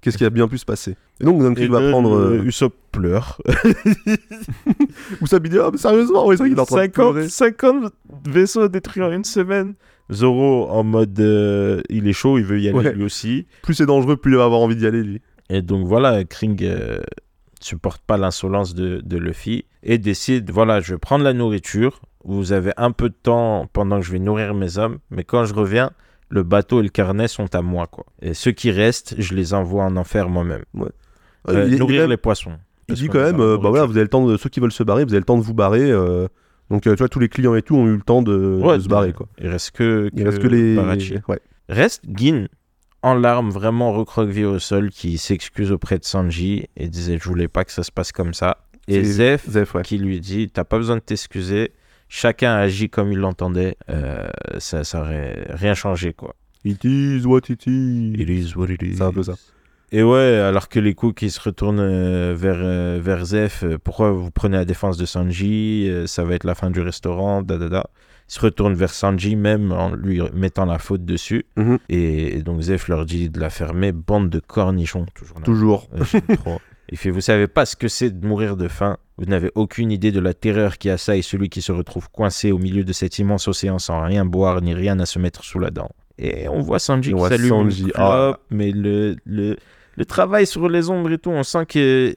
Qu'est-ce qui a bien pu se passer? Et donc, Creek va prendre. euh, Usopp pleure. Usopp, il dit Ah, mais sérieusement, c'est vrai qu'il est en train de 50, pleurer. 50 vaisseaux détruits en une semaine. Zoro en mode euh, il est chaud, il veut y aller Ouais. lui aussi. Plus c'est dangereux, plus il va avoir envie d'y aller, lui. Et donc voilà, Kring euh, supporte pas l'insolence de, de Luffy et décide voilà, je vais prendre la nourriture. Vous avez un peu de temps pendant que je vais nourrir mes hommes, mais quand je reviens, le bateau et le carnet sont à moi. quoi. Et ceux qui restent, je les envoie en enfer moi-même. Ouais, Euh, il, nourrir même- les poissons. il dit quand même euh, Bah voilà, vous avez le temps de. Ceux qui veulent se barrer, vous avez le temps de vous barrer. euh, Donc, euh, tu vois, tous les clients et tout ont eu le temps de, Ouais, de se barrer, quoi. Il reste que, Il reste que les. Ouais. Reste Gin en larmes, vraiment recroquevillé au sol, qui s'excuse auprès de Sanji et disait Je voulais pas que ça se passe comme ça. Et Zef, Zef, ouais. qui lui dit T'as pas besoin de t'excuser. Chacun agit comme il l'entendait. Euh, ça, ça aurait rien changé, quoi. It is what it is. It is what it is. C'est un peu ça. Et ouais, alors que les coups qui se retournent euh, vers, euh, vers Zef, euh, pourquoi vous prenez la défense de Sanji Euh, Ça va être la fin du restaurant, da da da. Ils se retournent vers Sanji même en lui mettant la faute dessus. Mhm. Et, et donc Zef leur dit de la fermer, bande de cornichons, toujours là. Toujours. Euh, trop. Il fait Vous savez pas ce que c'est de mourir de faim. Vous n'avez aucune idée de la terreur qui assaille celui qui se retrouve coincé au milieu de cet immense océan sans rien boire ni rien à se mettre sous la dent. Et on voit Sanji On qui s'allume Sanji, ah. mais le, le, le travail sur les ombres et tout, on sent que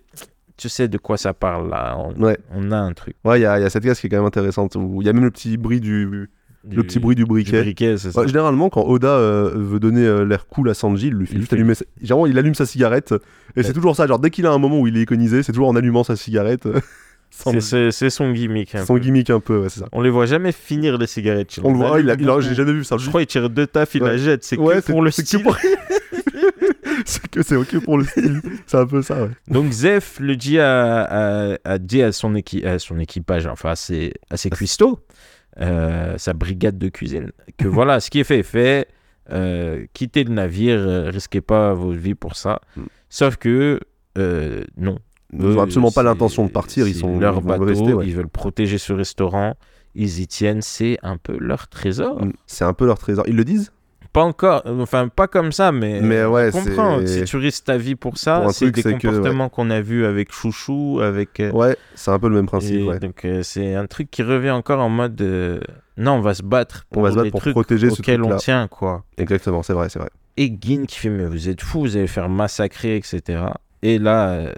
tu sais de quoi ça parle là. On, Ouais. on a un truc. Ouais, il y, a y a cette case qui est quand même intéressante. Il y a même le petit bruit du, le petit bruit du briquet. c'est ça. Ouais, généralement, quand Oda euh, veut donner euh, l'air cool à Sanji, il lui fait Il juste fait- allumer. sa- Généralement, il allume sa cigarette. Et c'est toujours ça. Genre, dès qu'il a un moment où il est iconisé, c'est toujours en allumant sa cigarette. euh, C'est- son gimmick. un son peu. gimmick un peu, ouais, c'est ça. On les voit jamais finir les cigarettes. On le voit, il a, il a- j'ai jamais vu ça. Je crois qu'il tire deux tafs, il la jette. C'est que pour le c'est style. c'est que c'est ok pour le style. C'est un peu ça, ouais. Donc Zef le dit à, à, à- dit à son, équi- à son équipage, enfin à ses, à ses cuistots, euh, sa brigade de cuisine, que voilà, ce qui est fait est fait. euh, quittez le navire, euh, risquez pas vos vies pour ça. Mm. Sauf que non. Ils n'ont absolument pas l'intention de partir. Ils sont leur ils vont bateau, rester, ouais. ils veulent protéger ce restaurant. Ils y tiennent, c'est un peu leur trésor. Mm. C'est un peu leur trésor. Ils le disent? Pas encore, enfin pas comme ça, mais, Mais ouais, on comprend. c'est- Si tu risques ta vie pour ça, Pour c'est des ouais. comportements qu'on a vus avec Chouchou, avec. euh, Ouais, c'est un peu le même principe, et ouais. Donc euh, c'est un truc qui revient encore en mode euh, non, on va se battre On va se battre des pour trucs protéger ce auxquels on tient quoi. Exactement, c'est vrai, c'est vrai. Et Gin qui fait mais vous êtes fous, vous allez faire massacrer etc. Et là euh,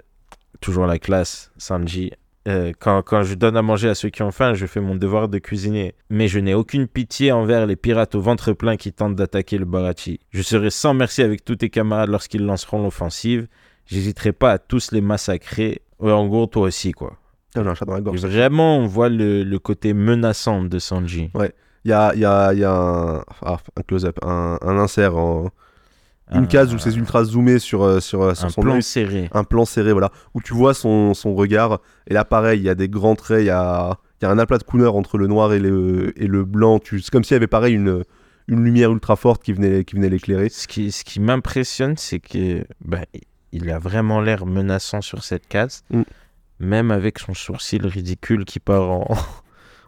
toujours la classe Sanji. Euh, quand, quand je donne à manger à ceux qui ont faim, je fais mon devoir de cuisinier. Mais je n'ai aucune pitié envers les pirates au ventre plein qui tentent d'attaquer le Barachi. Je serai sans merci avec tous tes camarades lorsqu'ils lanceront l'offensive. J'hésiterai pas à tous les massacrer. Ouais, en gros, toi aussi, quoi. Un chat dans la gorge. Vraiment, on voit le, le côté menaçant de Sanji. Il y a, il y a, y a un, ah, un close-up, un, un insert, en, une Un- case où c'est ultra zoomé sur, euh, sur, euh, sur un son plan œil. serré. un plan serré, voilà, où tu vois son, son regard. Et là, pareil, il y a des grands traits, il y a, y a un aplat de couleur entre le noir et le, et le blanc. C'est comme s'il y avait pareil une, une lumière ultra forte qui venait, qui venait l'éclairer. Ce qui, ce qui m'impressionne, c'est que ben, il a vraiment l'air menaçant sur cette case, Mm. même avec son sourcil ridicule qui part en,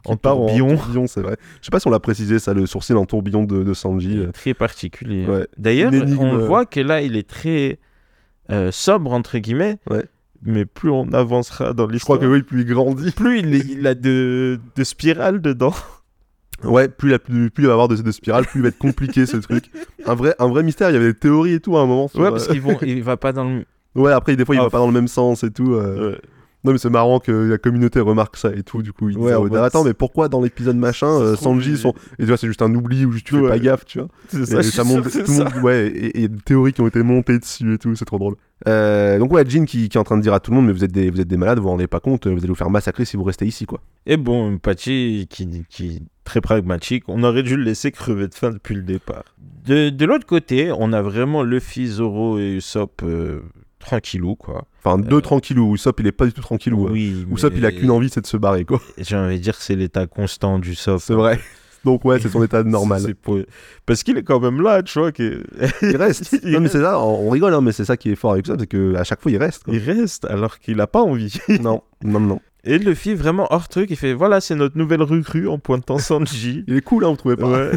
en Qui part en tourbillon. tourbillon, c'est vrai. Je sais pas si on l'a précisé, ça, le sourcil en tourbillon de, de Sanji. euh. Très particulier. Ouais. D'ailleurs, on euh. voit que là, il est très euh, sobre, entre guillemets. Ouais. Mais plus on avancera dans Je l'histoire, crois que oui, plus il grandit. plus il, est- il a de, de spirales dedans. Ouais, plus il, a, plus, plus il va avoir de, de spirales, plus il va être compliqué ce truc. Un vrai, un vrai mystère, il y avait des théories et tout à un moment. sur, Ouais, euh, parce qu'il vont- il va pas dans le. Ouais, après, des fois, il Ah, va pas dans le même sens et tout. euh. Ouais. Non, mais c'est marrant que la communauté remarque ça et tout. Du coup, il Ouais, oh, mode, attends, mais pourquoi dans l'épisode machin, euh, Sanji, sont... et tu vois, c'est juste un oubli ou juste tu fais Ouais. pas gaffe, tu vois. C'est Et ça, je ça suis monte, sûr, tout monde, ouais, et et il y a des théories qui ont été montées dessus et tout, c'est trop drôle. Euh, donc ouais, Jin qui, qui est en train de dire à tout le monde, mais vous êtes des, vous êtes des malades, vous vous rendez pas compte, vous allez vous faire massacrer si vous restez ici, quoi. Et bon, Pachi, qui, qui est très pragmatique, on aurait dû le laisser crever de faim depuis le départ. De, de l'autre côté, on a vraiment Luffy, Zoro et Usopp euh, tranquillou, quoi. Enfin, deux tranquillou, Usopp il est pas du tout tranquillou. euh. Oui, Usopp il a mais qu'une envie, c'est de se barrer, quoi. J'ai envie de dire que c'est l'état constant d'Usopp. C'est vrai. Donc ouais, c'est son état normal. C'est pour- Parce qu'il est quand même là, tu vois. Que... Il reste. Il non mais c'est ça, on rigole, hein, mais c'est ça qui est fort avec Usopp, c'est que à chaque fois il reste. quoi. Il reste alors qu'il a pas envie. non, non, non. Et Luffy, vraiment hors truc, il fait voilà, c'est notre nouvelle recrue en pointant Sanji. Il est cool, hein, vous trouvez pas Ouais,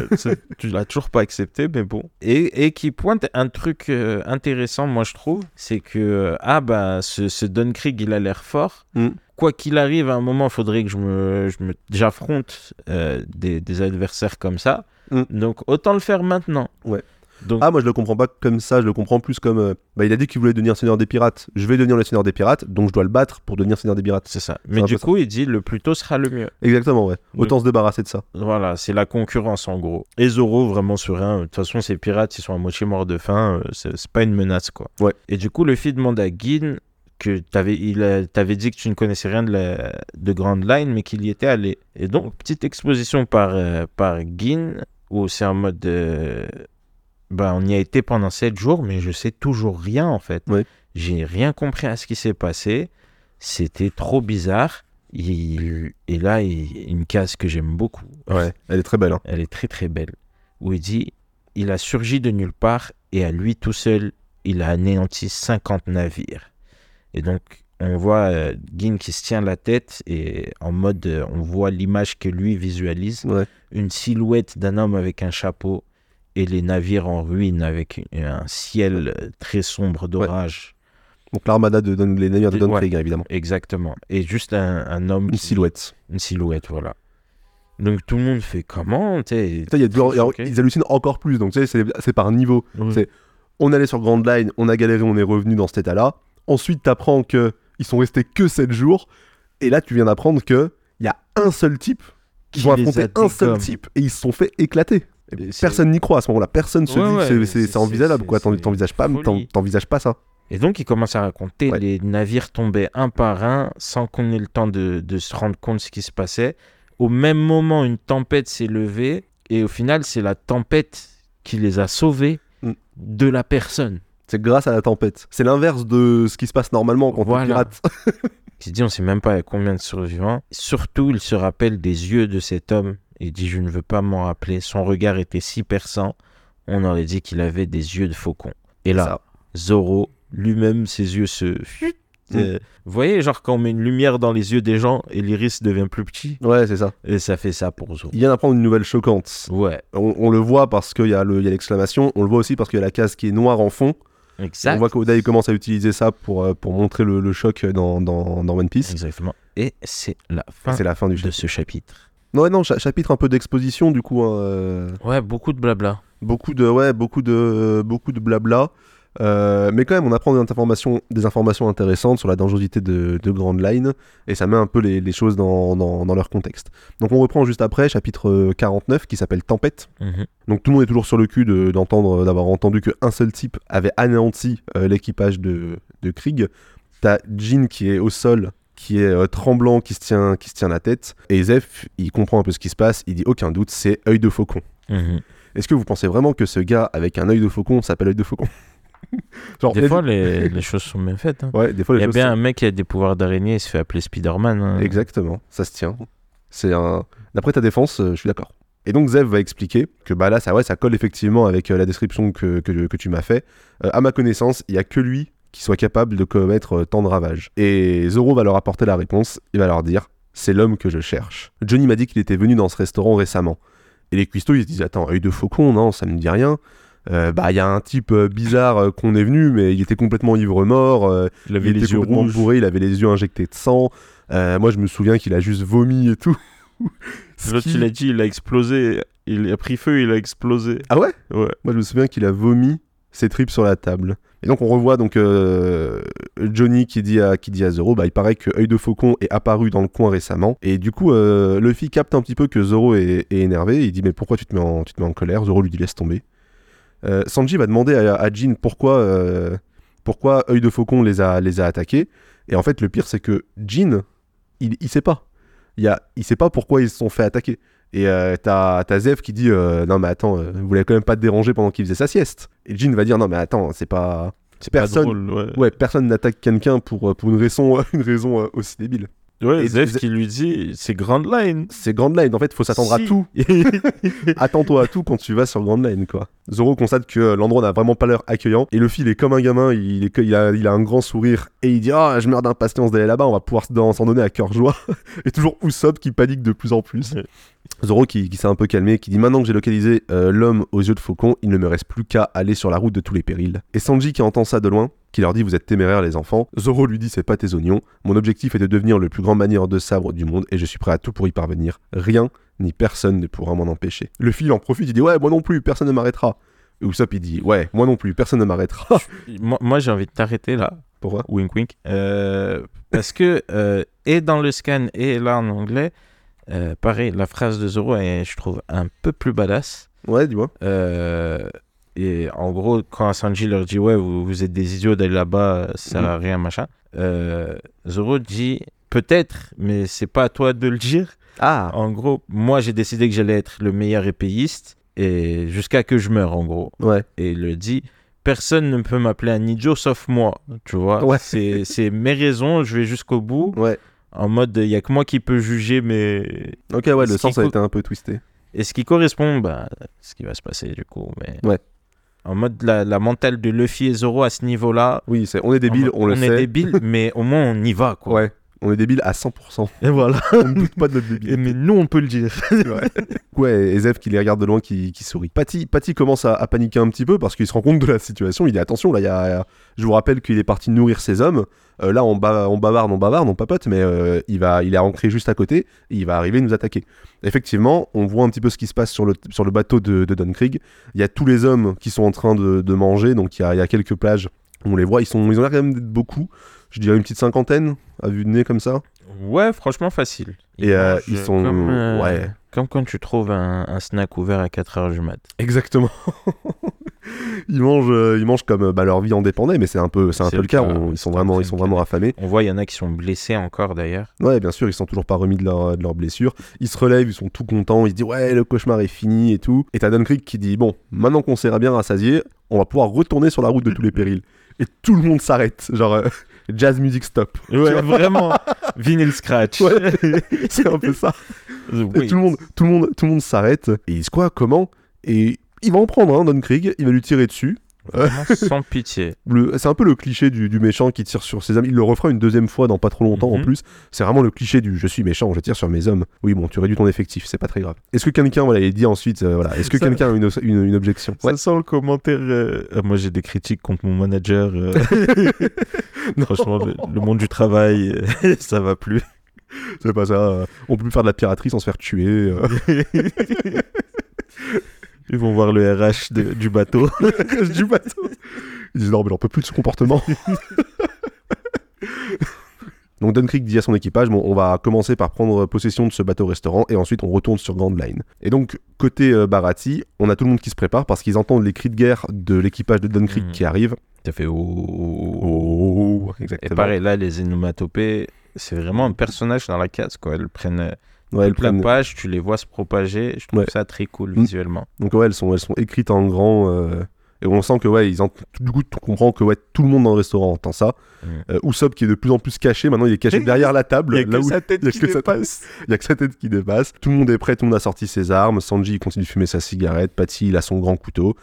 tu l'as toujours pas accepté, mais bon. Et, et qui pointe un truc euh, intéressant, moi je trouve, c'est que euh, ah bah ce, ce il a l'air fort. Mm. Quoi qu'il arrive, à un moment, il faudrait que je me, je me j'affronte euh, des, des adversaires comme ça. Mm. Donc autant le faire maintenant. Ouais. Donc Ah, moi je le comprends pas comme ça, je le comprends plus comme. euh, bah, il a dit qu'il voulait devenir seigneur des pirates. Je vais devenir le seigneur des pirates, donc je dois le battre pour devenir seigneur des pirates. c'est ça. Mais du ça. coup, il dit le plus tôt sera le mieux. Exactement, ouais. Autant se débarrasser de ça. Voilà, c'est la concurrence en gros. Et Zoro, vraiment serein. De toute façon, ces pirates, ils sont à moitié morts de faim. euh, C'est pas une menace, quoi. Ouais. Et du coup, Luffy demande à Gin que t'avais il a- t'avais dit que tu ne connaissais rien de, la, de Grand Line, mais qu'il y était allé. Et donc, petite exposition par, euh, par Gin, où c'est en mode. euh, bah, on y a été pendant 7 jours, mais je sais toujours rien, en fait. Ouais. J'ai rien compris à ce qui s'est passé. C'était trop bizarre. Il- et là, il- une case que j'aime beaucoup. Ouais, elle est très belle. Hein. Elle est très très belle. Où il dit Il a surgi de nulle part et à lui tout seul, il a anéanti 50 navires. Et donc, on voit euh, Gin qui se tient la tête et en mode, euh, on voit l'image que lui visualise Ouais. une silhouette d'un homme avec un chapeau et les navires en ruine avec un ciel très sombre d'orage. Donc l'armada de Don, les navires de Ouais. Don Krieg, évidemment. Exactement. Et juste un, un homme. Une qui- silhouette. Une silhouette, voilà. Donc tout le monde fait comment y a. Ils hallucinent encore plus, donc tu sais, c'est c'est par niveau. C'est- on allait sur Grand Line, on a galéré, on est revenu dans cet état-là. Ensuite, t'apprends que ils sont restés que 7 jours. Et là, tu viens d'apprendre que il y a un seul type qui Qui vont les affronter a un seul type et ils se sont fait éclater. Et Personne n'y croit à ce moment-là. Personne se Ouais, dit ouais, que c'est- c'est c'est- c'est envisageable. c'est- Quoi, t'envisages pas, t'envisages pas ça. Et donc, il commence à raconter Ouais. les navires tombaient un par un sans qu'on ait le temps de, de se rendre compte de ce qui se passait. Au même moment, une tempête s'est levée et au final, c'est la tempête qui les a sauvés Mm. de la personne. C'est grâce à la tempête. C'est l'inverse de ce qui se passe normalement quand Voilà. tu pirates. Il se dit, on sait même pas combien de survivants. Surtout, il se rappelle des yeux de cet homme. Il dit, je ne veux pas m'en rappeler. Son regard était si perçant, on aurait dit qu'il avait des yeux de faucon. Et là, Ça. Zoro, lui-même, ses yeux se... Euh, Vous voyez, genre quand on met une lumière dans les yeux des gens et l'iris devient plus petit, Ouais, c'est ça. et ça fait ça pour Zoro. Il vient d'apprendre une nouvelle choquante. Ouais, On, on le voit parce qu'il y a le- l'exclamation. On le voit aussi parce qu'il y a la case qui est noire en fond. exact. On voit qu'Oda commence à utiliser ça pour, euh, pour montrer le, le choc dans, dans, dans One Piece. Exactement. Et c'est la fin la fin du de ce chapitre. Non, ouais, non, cha- chapitre un peu d'exposition du coup. hein, euh, Ouais, beaucoup de blabla. beaucoup de ouais, beaucoup de beaucoup de blabla. Euh, mais quand même, on apprend des informations, des informations intéressantes sur la dangerosité de, de Grand Line et ça met un peu les, les choses dans, dans, dans leur contexte. Donc on reprend juste après, chapitre euh, 49 qui s'appelle Tempête. Mhm. Donc tout le monde est toujours sur le cul de- d'entendre, d'avoir entendu qu'un seul type avait anéanti euh, l'équipage de, de Krieg. T'as Jin qui est au sol, qui est euh, tremblant, qui se, tient, qui se tient la tête. Et Zeph, il comprend un peu ce qui se passe, il dit aucun doute, c'est œil de faucon. Mhm. Est-ce que vous pensez vraiment que ce gars avec un œil de faucon s'appelle œil de faucon? Genre, Des fois, les, les choses sont bien faites. hein. Ouais, des fois Il y a bien sont- un mec qui a des pouvoirs d'araignée, il se fait appeler Spider-Man. hein. Exactement, ça se tient. C'est un. D'après ta défense, euh, je suis d'accord. Et donc Zev va expliquer que bah là, ça, ouais, ça colle effectivement avec euh, la description que, que, que tu m'as fait. Euh, à ma connaissance, il y a que lui qui soit capable de commettre euh, tant de ravages. Et Zoro va leur apporter la réponse. Il va leur dire c'est l'homme que je cherche. Johnny m'a dit qu'il était venu dans ce restaurant récemment. Et les cuistots, ils se disent attends, œil de faucon, non, ça me dit rien. Euh, bah, il y a un type euh, bizarre euh, qu'on est venu, mais il était complètement ivre-mort. euh, Il avait il les était yeux rouges. bourré, il avait les yeux injectés de sang. Moi, je me souviens qu'il a juste vomi et tout. Ce L'autre, qui- il a dit, il a explosé. Il a pris feu, il a explosé. Ah ouais? Ouais. Moi, je me souviens qu'il a vomi ses tripes sur la table. Et donc, on revoit donc euh, Johnny qui dit à, qui dit à Zoro, bah, il paraît que œil de faucon est apparu dans le coin récemment. Et du coup, euh, Luffy capte un petit peu que Zoro est, énervé. Il dit, mais pourquoi tu te mets en, tu te mets en colère? Zoro lui dit, laisse tomber. Euh, Sanji va demander à, à Jin pourquoi, euh, pourquoi œil de faucon les a, les a attaqués. Et en fait, le pire, c'est que Jin, il, il sait pas. Il, a, il sait pas pourquoi ils se sont fait attaquer. Et euh, t'as Zev qui dit euh, Non, mais attends, euh, vous voulez quand même pas te déranger pendant qu'il faisait sa sieste. Et Jin va dire Non, mais attends, c'est pas. C'est pas Personne- drôle, ouais. Ouais, personne n'attaque quelqu'un pour, euh, pour une raison, une raison aussi débile. Ouais, Et- Zev Ze- qui lui dit, c'est Grand Line. C'est Grand Line, en fait, faut s'attendre à tout. Attends-toi à tout quand tu vas sur Grand Line, quoi. Zoro constate que l'endroit n'a vraiment pas l'air accueillant. Et Luffy, il est comme un gamin, il, est, il, a, il a un grand sourire. Et il dit Ah, je meurs d'impatience d'aller là-bas, on va pouvoir s'en donner à cœur joie. et toujours Usopp qui panique de plus en plus. Zoro qui, qui s'est un peu calmé, qui dit Maintenant que j'ai localisé euh, l'homme aux yeux de faucon, il ne me reste plus qu'à aller sur la route de tous les périls. Et Sanji qui entend ça de loin, qui leur dit Vous êtes téméraires, les enfants. Zoro lui dit C'est pas tes oignons. Mon objectif est de devenir le plus grand manieur de sabre du monde et je suis prêt à tout pour y parvenir. Rien ni personne ne pourra m'en empêcher. Le fil en profite, il dit Ouais, moi non plus, personne ne m'arrêtera. Usopp il dit Ouais, moi non plus, personne ne m'arrêtera. moi, moi, j'ai envie de t'arrêter là. Pourquoi? Wink wink. Euh, parce que, euh, et dans le scan et là en anglais, euh, pareil, la phrase de Zoro est, je trouve, un peu plus badass. Ouais, dis-moi. Et en gros, quand Sanji leur dit Ouais, vous, vous êtes des idiots d'aller là-bas, ça sert à rien, machin. Euh, Zoro dit Peut-être, mais c'est pas à toi de le dire. Ah En gros, moi j'ai décidé que j'allais être le meilleur épéiste et jusqu'à que je meure en gros. Ouais. Et il le dit, personne ne peut m'appeler un idiot sauf moi, tu vois. Ouais. C'est c'est mes raisons, je vais jusqu'au bout. Ouais. En mode, il y a que moi qui peux juger mes Ok, ouais, le sens a été un peu twisté. et ce qui correspond, bah, ce qui va se passer du coup. Mais Ouais. En mode la, la mentale de Luffy et Zoro à ce niveau-là. Oui, c'est, on est débile, on, le est sait. débile, mais au moins on y va quoi. Ouais. On est débile à 100%. Et voilà. On ne doute pas de notre débilité. Et mais nous, on peut le dire. Ouais, et Zef qui les regarde de loin, qui, qui sourit. Patty, Patty commence à, à paniquer un petit peu parce qu'il se rend compte de la situation. Il dit attention, là, y a... je vous rappelle qu'il est parti nourrir ses hommes. Euh, là, on, ba- on bavarde, on bavarde, on papote, mais euh, il, va, il est ancré juste à côté. Et il va arriver nous attaquer. Effectivement, on voit un petit peu ce qui se passe sur le, sur le bateau de, de. Il y a tous les hommes qui sont en train de, de manger, donc il y, a, il y a quelques plages. On les voit, ils, sont, ils ont l'air quand même d'être beaucoup. Je dirais une petite cinquantaine, à vue de nez comme ça. Ouais, franchement, facile. Et euh, ils sont. Comme, euh, Ouais. comme quand tu trouves un, un snack ouvert à 4h du mat. Exactement. ils mangent, euh, ils mangent comme bah, leur vie en dépendait, mais c'est un peu, c'est un peu le cas. cas, on- ils sont vraiment, ils sont vraiment affamés. On voit, il y en a qui sont blessés encore d'ailleurs. Ouais, bien sûr, ils sont toujours pas remis de leur, de leur blessure. Ils se relèvent, ils sont tout contents. Ils se disent ouais, le cauchemar est fini et tout. Et t'as Dunkirk qui dit bon, maintenant qu'on s'est bien rassasié, on va pouvoir retourner sur la route de tous les périls. Et tout le monde s'arrête, genre euh, jazz music stop. Ouais, vraiment. Vinyl scratch. Ouais. c'est un peu ça. Et Oui. tout le monde, tout le monde, tout le monde s'arrête. Et ils disent quoi, comment? Et il va en prendre un, Dunkirk. Il va lui tirer dessus. Vraiment sans pitié. C'est un peu le cliché du, du méchant qui tire sur ses amis. Il le refera une deuxième fois dans pas trop longtemps en Mhm. plus. C'est vraiment le cliché du je suis méchant, je tire sur mes hommes. Oui, bon, tu réduis ton effectif, c'est pas très grave. Est-ce que quelqu'un, voilà, il dit ensuite, euh, voilà, est-ce que Ça- quelqu'un a une, une, une objection? Ça sent le commentaire. euh, ah, moi, j'ai des critiques contre mon manager. euh. Franchement, le, le monde du travail, ça va plus. C'est pas ça. on peut plus faire de la piraterie sans se faire tuer. Ils vont voir le RH de- du bateau. du bateau. Ils disent non, mais on peut plus de ce comportement. Donc Dunkirk dit à son équipage, bon, on va commencer par prendre possession de ce bateau-restaurant et ensuite on retourne sur Grand Line. Et donc côté euh, Barati, on a tout le monde qui se prépare parce qu'ils entendent les cris de guerre de l'équipage de Dunkirk Mhm. qui arrive. Ça fait oh. Oh, Et exactement. pareil, là, les onomatopées, c'est vraiment un personnage dans la case, quoi. Elles prennent euh, Ouais, elles prennent- page, tu les vois se propager. Je trouve Ouais. ça très cool Mm. visuellement. Donc ouais, elles sont, elles sont écrites en grand. euh, Et on sent que ouais, ils du coup, tu comprends que ouais, tout le monde dans le restaurant entend ça. Mm. Euh, Usopp qui est de plus en plus caché, maintenant il est caché derrière la table. il y a que sa tête. Il y a que sa tête qui dépasse. Tout le monde est prêt, tout le monde a sorti ses armes. Sanji il continue de fumer sa cigarette. Patty il a son grand couteau.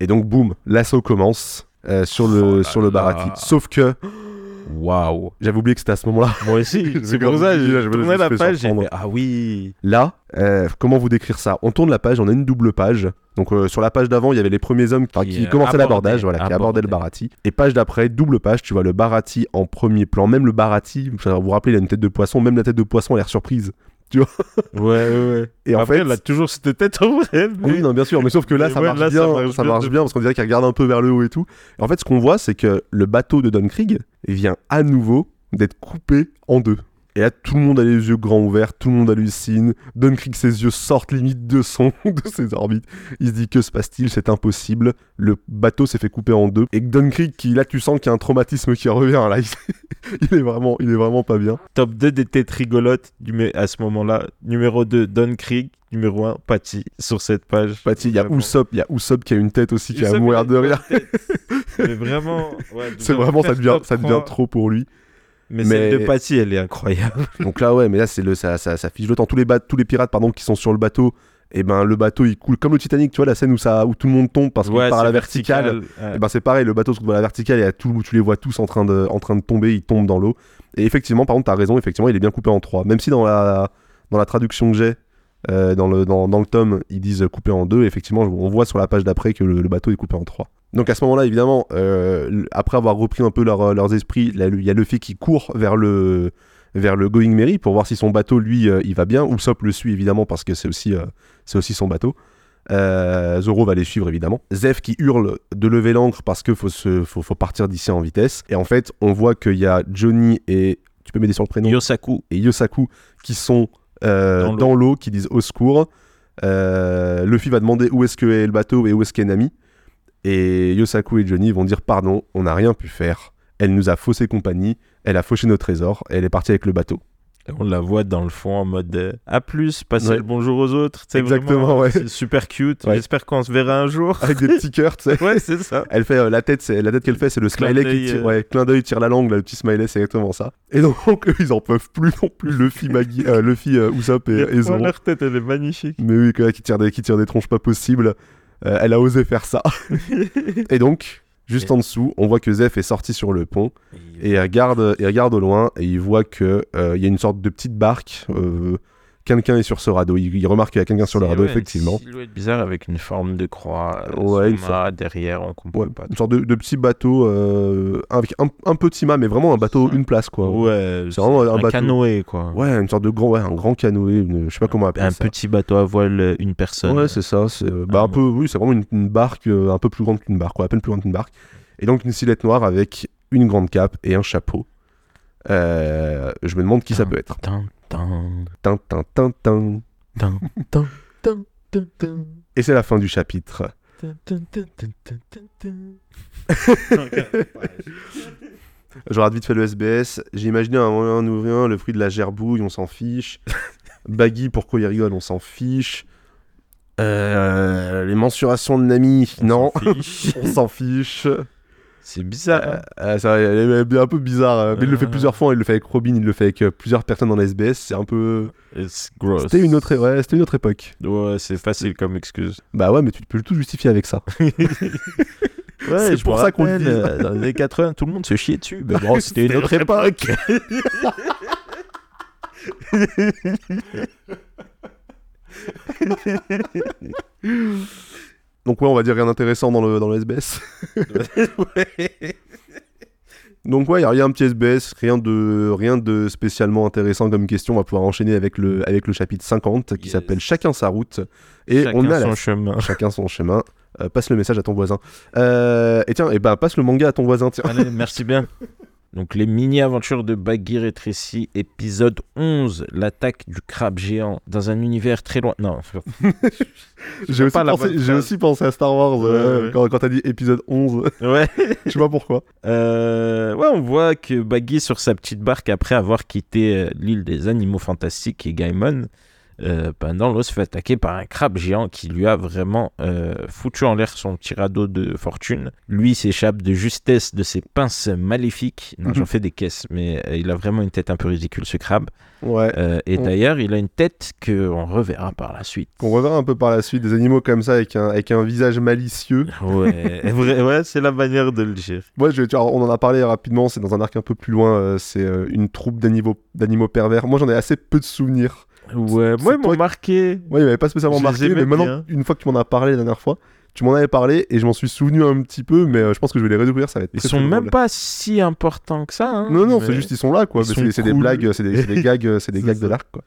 Et donc boum, l'assaut commence euh, sur le Oh là sur le là. Barati. Sauf que Waouh. j'avais oublié que c'était à ce moment-là. Moi aussi, c'est pour ça, je je la page, j'ai surprendre. fait, ah oui. Là, euh, comment vous décrire ça? On tourne la page, on a une double page. Donc euh, sur la page d'avant, il y avait les premiers hommes Qui, qui, euh, commençaient abordaient, l'abordage, voilà, qui abordaient le. Barati. Et page d'après, double page, tu vois le Barati en premier plan. Même le Barati, vous vous rappelez, il a une tête de poisson. Même la tête de poisson a l'air surprise. Ouais, ouais, ouais. Et en Après, fait, elle a toujours cette tête en vrai. mais- Oui, non, bien sûr, mais sauf que là, ça, ouais, marche là, ça bien, ça marche bien parce qu'on dirait qu'il regarde un peu vers le haut et tout. Et en fait, ce qu'on voit, c'est que le bateau de Dunkirk vient à nouveau d'être coupé en deux. Et là, tout le monde a les yeux grands ouverts, tout le monde hallucine. Dunkirk, ses yeux sortent limite de son, de ses orbites. Il se dit que se passe-t-il? C'est impossible. Le bateau s'est fait couper en deux. Et Dunkirk, qui, là, tu sens qu'il y a un traumatisme qui revient. Là, il, est vraiment, il est vraiment pas bien. Top 2 des têtes rigolotes à ce moment-là. Numéro 2, Don Krieg. Numéro 1, Patty, sur cette page. Patty, il y a. Usopp, il y a Usopp qui a une tête aussi qui Usopp, mourir de a rire. Mais vraiment, ouais, C'est vraiment, ça devient, ça devient 3. trop pour lui. Mais, Mais- celle de Patty, elle est incroyable. Donc là, ouais, mais là, c'est le, ça, ça, ça fiche le temps. Tous les, tous les pirates, pardon, qui sont sur le bateau, et ben le bateau il coule comme le Titanic, tu vois, la scène où, ça, où tout le monde tombe parce qu'il Ouais, part à la verticale. ouais. Et ben c'est pareil, le bateau se trouve à la verticale et à tout, tu les vois tous en train de, en train de tomber, ils tombent dans l'eau. Et effectivement, par contre, t'as raison, effectivement, il est bien coupé en trois. Même si dans la, dans la traduction que j'ai, euh, dans, le, dans, dans le tome, ils disent coupé en deux, effectivement, on voit sur la page d'après que le, le bateau est coupé en trois. Donc à ce moment-là, évidemment, euh, après avoir repris un peu leur- leurs esprits, il y a Luffy qui court vers le, vers le Going Merry pour voir si son bateau, lui, euh, il va bien. Usopp le suit évidemment parce que c'est aussi, euh, c'est aussi son bateau. Euh, Zoro va les suivre évidemment. Zef qui hurle de lever l'ancre parce que faut, se, faut, faut partir d'ici en vitesse. Et en fait, on voit qu'il y a Johnny et. Tu peux m'aider sur le prénom? Yosaku. Et Yosaku qui sont euh, Dans l'eau. qui disent au secours. Euh, Luffy va demander où est-ce que est le bateau et où est-ce qu'est Nami. Et Yosaku et Johnny vont dire pardon, on n'a rien pu faire. Elle nous a faussé compagnie, elle a fauché nos trésors, et elle est partie avec le bateau. On la voit dans le fond en mode euh, à plus, Ouais. le bonjour aux autres. C'est Exactement, vraiment, ouais. C'est super cute. Ouais. J'espère qu'on se verra un jour. Avec des petits cœurs, tu sais. ouais, c'est ça. Elle fait euh, la tête, c'est la tête qu'elle fait, c'est le smiley qui tire, euh. ouais, clin d'œil, tire la langue, là, le petit smiley, c'est exactement ça. Et donc eux, ils en peuvent plus non plus, Luffy, Maggie, euh, Luffy, Usopp et, et Zoro. leur tête, elle est magnifique. Mais oui, qui tire des, qui tire des tronches pas possibles. Euh, elle a osé faire ça. et donc, Juste Et- en dessous, on voit que Zef est sorti sur le pont Et- et il regarde, il regarde au loin et il voit que euh, y a une sorte de petite barque. euh, quelqu'un est sur ce radeau. Il, il remarque qu'il y a quelqu'un sur le radeau, ouais, effectivement. Une silhouette bizarre avec une forme de croix. euh, Ouais, une mât derrière, on comprend Ouais, pas. une sorte de, de petit bateau euh, avec un, un petit mât, mais vraiment un bateau une place quoi. Ouais, C'est vraiment un bateau. canoë quoi. Ouais, une sorte de grand, ouais, un grand canoë, une- je sais pas comment appeler un ça. petit bateau à voile, une personne. Ouais, c'est ça. C'est euh, bah, Ah, un peu, oui, c'est vraiment une, une barque euh, un peu plus grande qu'une barque, quoi, à peine plus grande qu'une barque. Et donc une silhouette noire avec une grande cape et un chapeau. Euh, je me demande qui ça Tin, peut être. Et c'est la fin du chapitre. rate vite fait le SBS. J'ai imaginé un moyen nourrien, le fruit de la gerbouille, on s'en fiche. Baggy, pourquoi il rigole, on s'en fiche. Euh, les mensurations de Nami, On non, s'en fiche. on s'en fiche. C'est bizarre. Euh, euh, ça, elle est un peu bizarre, euh, mais il le fait Euh. plusieurs fois. Il le fait avec Robin, il le fait avec euh, plusieurs personnes dans la SBS. C'est un peu. It's gross. C'était une autre, ouais, une autre époque. Ouais, c'est facile comme excuse. Bah ouais, mais tu peux tout justifier avec ça. Ouais, C'est pour ça qu'on dit. Dans les années 80, tout le monde se chiait dessus. Mais bon, c'était une autre époque. Donc ouais, on va dire rien d'intéressant dans le, dans le SBS. Donc ouais, il y a un petit SBS, rien de, rien de spécialement intéressant comme question. On va pouvoir enchaîner avec le, avec le chapitre 50 qui Yes. s'appelle Chacun sa route. Et Chacun on a son la- chemin. chacun son chemin. Euh, passe le message à ton voisin. Euh, et tiens, et bah, passe le manga à ton voisin. Tiens. Allez, merci bien. Donc, les mini-aventures de Bagheera et Tracy, épisode 11, l'attaque du crabe géant dans un univers très loin. Non, J'ai aussi, pensé- bonne j'ai phrase. aussi pensé à Star Wars euh, Ouais, quand, quand t'as dit épisode 11. ouais. Je sais pas pourquoi. Euh, ouais, on voit que Baggy sur sa petite barque après avoir quitté euh, l'île des animaux fantastiques et Gaimon, euh, pendant l'eau se fait attaquer par un crabe géant qui lui a vraiment euh, foutu en l'air son petit radeau de fortune. Lui s'échappe de justesse de ses pinces maléfiques. Non, Mhm. j'en fais des caisses, mais euh, il a vraiment une tête un peu ridicule ce crabe. Ouais. Euh, et On- d'ailleurs, il a une tête que on reverra par la suite. Qu'on reverra un peu par la suite des animaux comme ça avec un, avec un visage malicieux. Ouais, ouais c'est la manière de le dire. Moi, je, tu vois, on en a parlé rapidement, c'est dans un arc un peu plus loin, c'est une troupe d'animaux d'animaux pervers. Moi, j'en ai assez peu de souvenirs. Ouais, moi, ils m'ont marqué. Moi, il m'avait pas spécialement marqué, mais maintenant, bien. une fois que tu m'en as parlé la dernière fois, tu m'en avais parlé et je m'en suis souvenu un petit peu, mais euh, je pense que je vais les redécouvrir, ça va être Ils très, sont très même drôle. pas si importants que ça. hein, Non, non, mais- c'est juste ils sont là, quoi. ils C'est des blagues, c'est des, des gags, c'est des gags de l'arc, quoi.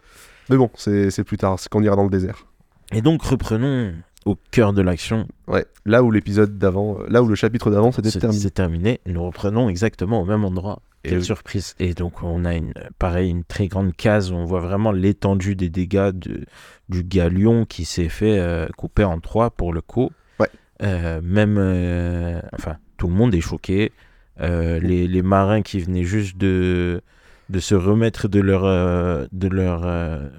Mais bon, c'est plus tard, c'est quand on ira dans le désert. Et donc, reprenons au cœur de l'action. Ouais, là où l'épisode d'avant, euh, là où le chapitre d'avant c'était C'est terminé. c'est terminé. Nous reprenons exactement au même endroit. Et Quelle oui. surprise. Et donc, on a une, pareil, une très grande case où on voit vraiment l'étendue des dégâts de, du galion qui s'est fait euh, couper en trois pour le coup. Ouais. Euh, même, euh, enfin, tout le monde est choqué. Les, les marins qui venaient juste de, de se remettre de leur, de leur De leur,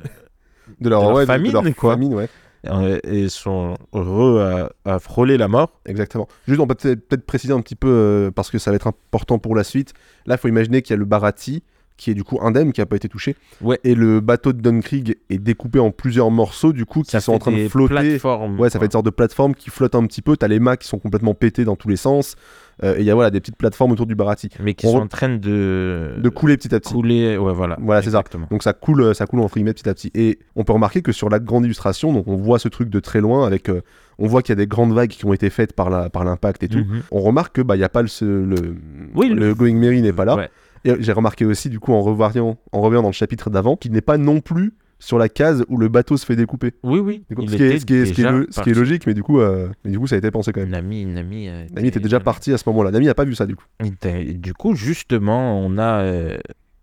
de leur ouais, de- de famine, leur quoi. famine, ouais. Euh, et sont heureux à, à frôler la mort. Exactement. Juste, on peut peut-être préciser un petit peu, euh, parce que ça va être important pour la suite. Là, il faut imaginer qu'il y a le Barati, qui est du coup indemne, qui n'a pas été touché. Ouais. Et le bateau de Dunkrig est découpé en plusieurs morceaux, du coup, qui Ça sont en train de flotter. Ouais, ça fait une sorte de plateforme qui flotte un petit peu. T'as les mâts qui sont complètement pétés dans tous les sens. Euh, et il y a voilà, des petites plateformes autour du Barati. mais qui On sont re- en train de, De couler petit à petit. couler. Ouais, voilà. Voilà, c'est ça. Donc ça coule, euh, ça coule en frimée petit à petit. Et on peut remarquer que sur la grande illustration, donc on voit ce truc de très loin avec, euh, on voit qu'il y a des grandes vagues qui ont été faites par la, par l'impact et tout. Mhm. On remarque que bah il y a pas le, le, Oui, le, le- Going Merry n'est pas là. Ouais. Et j'ai remarqué aussi du coup en revoyant, en revoyant dans le chapitre d'avant, qu'il n'est pas non plus sur la case où le bateau se fait découper. Oui, oui. Coup, ce, qui est, était ce, qui est, ce qui est déjà lo- ce qui est parti. logique, mais du coup, euh, mais du coup ça a été pensé quand même. Nami, Nami, euh, Nami était déjà parti à ce moment-là. Nami n'a pas vu ça du coup. Du coup, justement, on a. euh,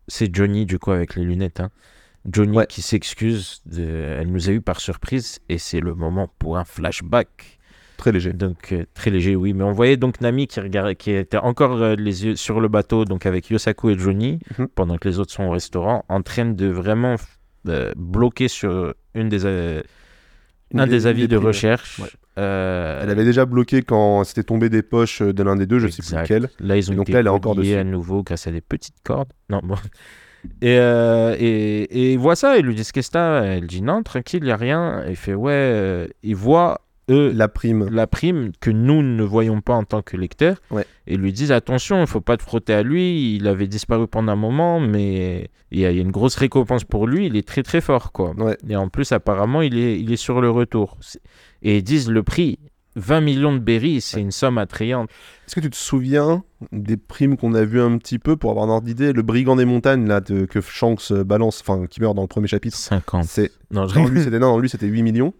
c'est Johnny, du coup, avec les lunettes. hein. Johnny Ouais. qui s'excuse. De... Elle nous a eu par surprise et c'est le moment pour un flashback. Très léger. Donc, euh, très léger, oui. Mais on voyait donc Nami qui, regardait, qui était encore les yeux sur le bateau, donc avec Yosaku et Johnny, Mhm. pendant que les autres sont au restaurant, en train de vraiment euh, bloquer sur une des, euh, Une un des- avis des de primes, recherche. ouais. Euh, Elle avait déjà bloqué quand c'était tombé des poches de l'un des deux, je sais plus lequel. Là, ils ont Et donc été là, elle est encore dessus. à nouveau grâce à des petites cordes. Non, bon. Et, et, et il voit ça, ils lui disent Qu'est-ce que Elle dit Non, tranquille, il n'y a rien. Il fait Ouais, il voit eux La prime. la prime que nous ne voyons pas en tant que lecteurs Ouais. et lui disent attention, il faut pas te frotter à lui, il avait disparu pendant un moment, mais il y, a il y a une grosse récompense pour lui, il est très très fort quoi. Ouais. Et en plus apparemment il est, il est sur le retour. Et ils disent le prix, 20 millions de berries, c'est une somme attrayante. Est-ce que tu te souviens des primes qu'on a vues un petit peu pour avoir un ordre d'idée Le brigand des montagnes là de- que Shanks euh, balance, enfin qui meurt dans le premier chapitre. 50. C'est Non, je non, lui c'était non, lui c'était 8 millions.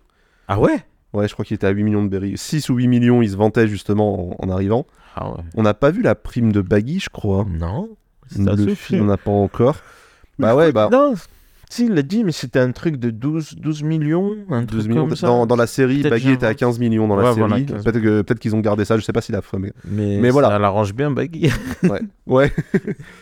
Ah ouais? Ouais, je crois qu'il était à 8 millions de berries. 6 ou 8 millions, il se vantait justement en, en arrivant. Ah ouais. On n'a pas vu la prime de Baggy, je crois. Non. Le film, on n'a pas encore. Bah ouais, bah Non, si, il l'a dit, mais c'était un truc de 12, 12 millions, un 12 truc millions. comme ça. Dans, dans la série, Peut-être Baggy était à j'invente. 15 millions dans la Ouais, série. 15. Peut-être que- peut-être qu'ils ont gardé ça, je sais pas s'il a fait. mais- Mais, Mais voilà. ça l'arrange bien, Baggy. Ouais.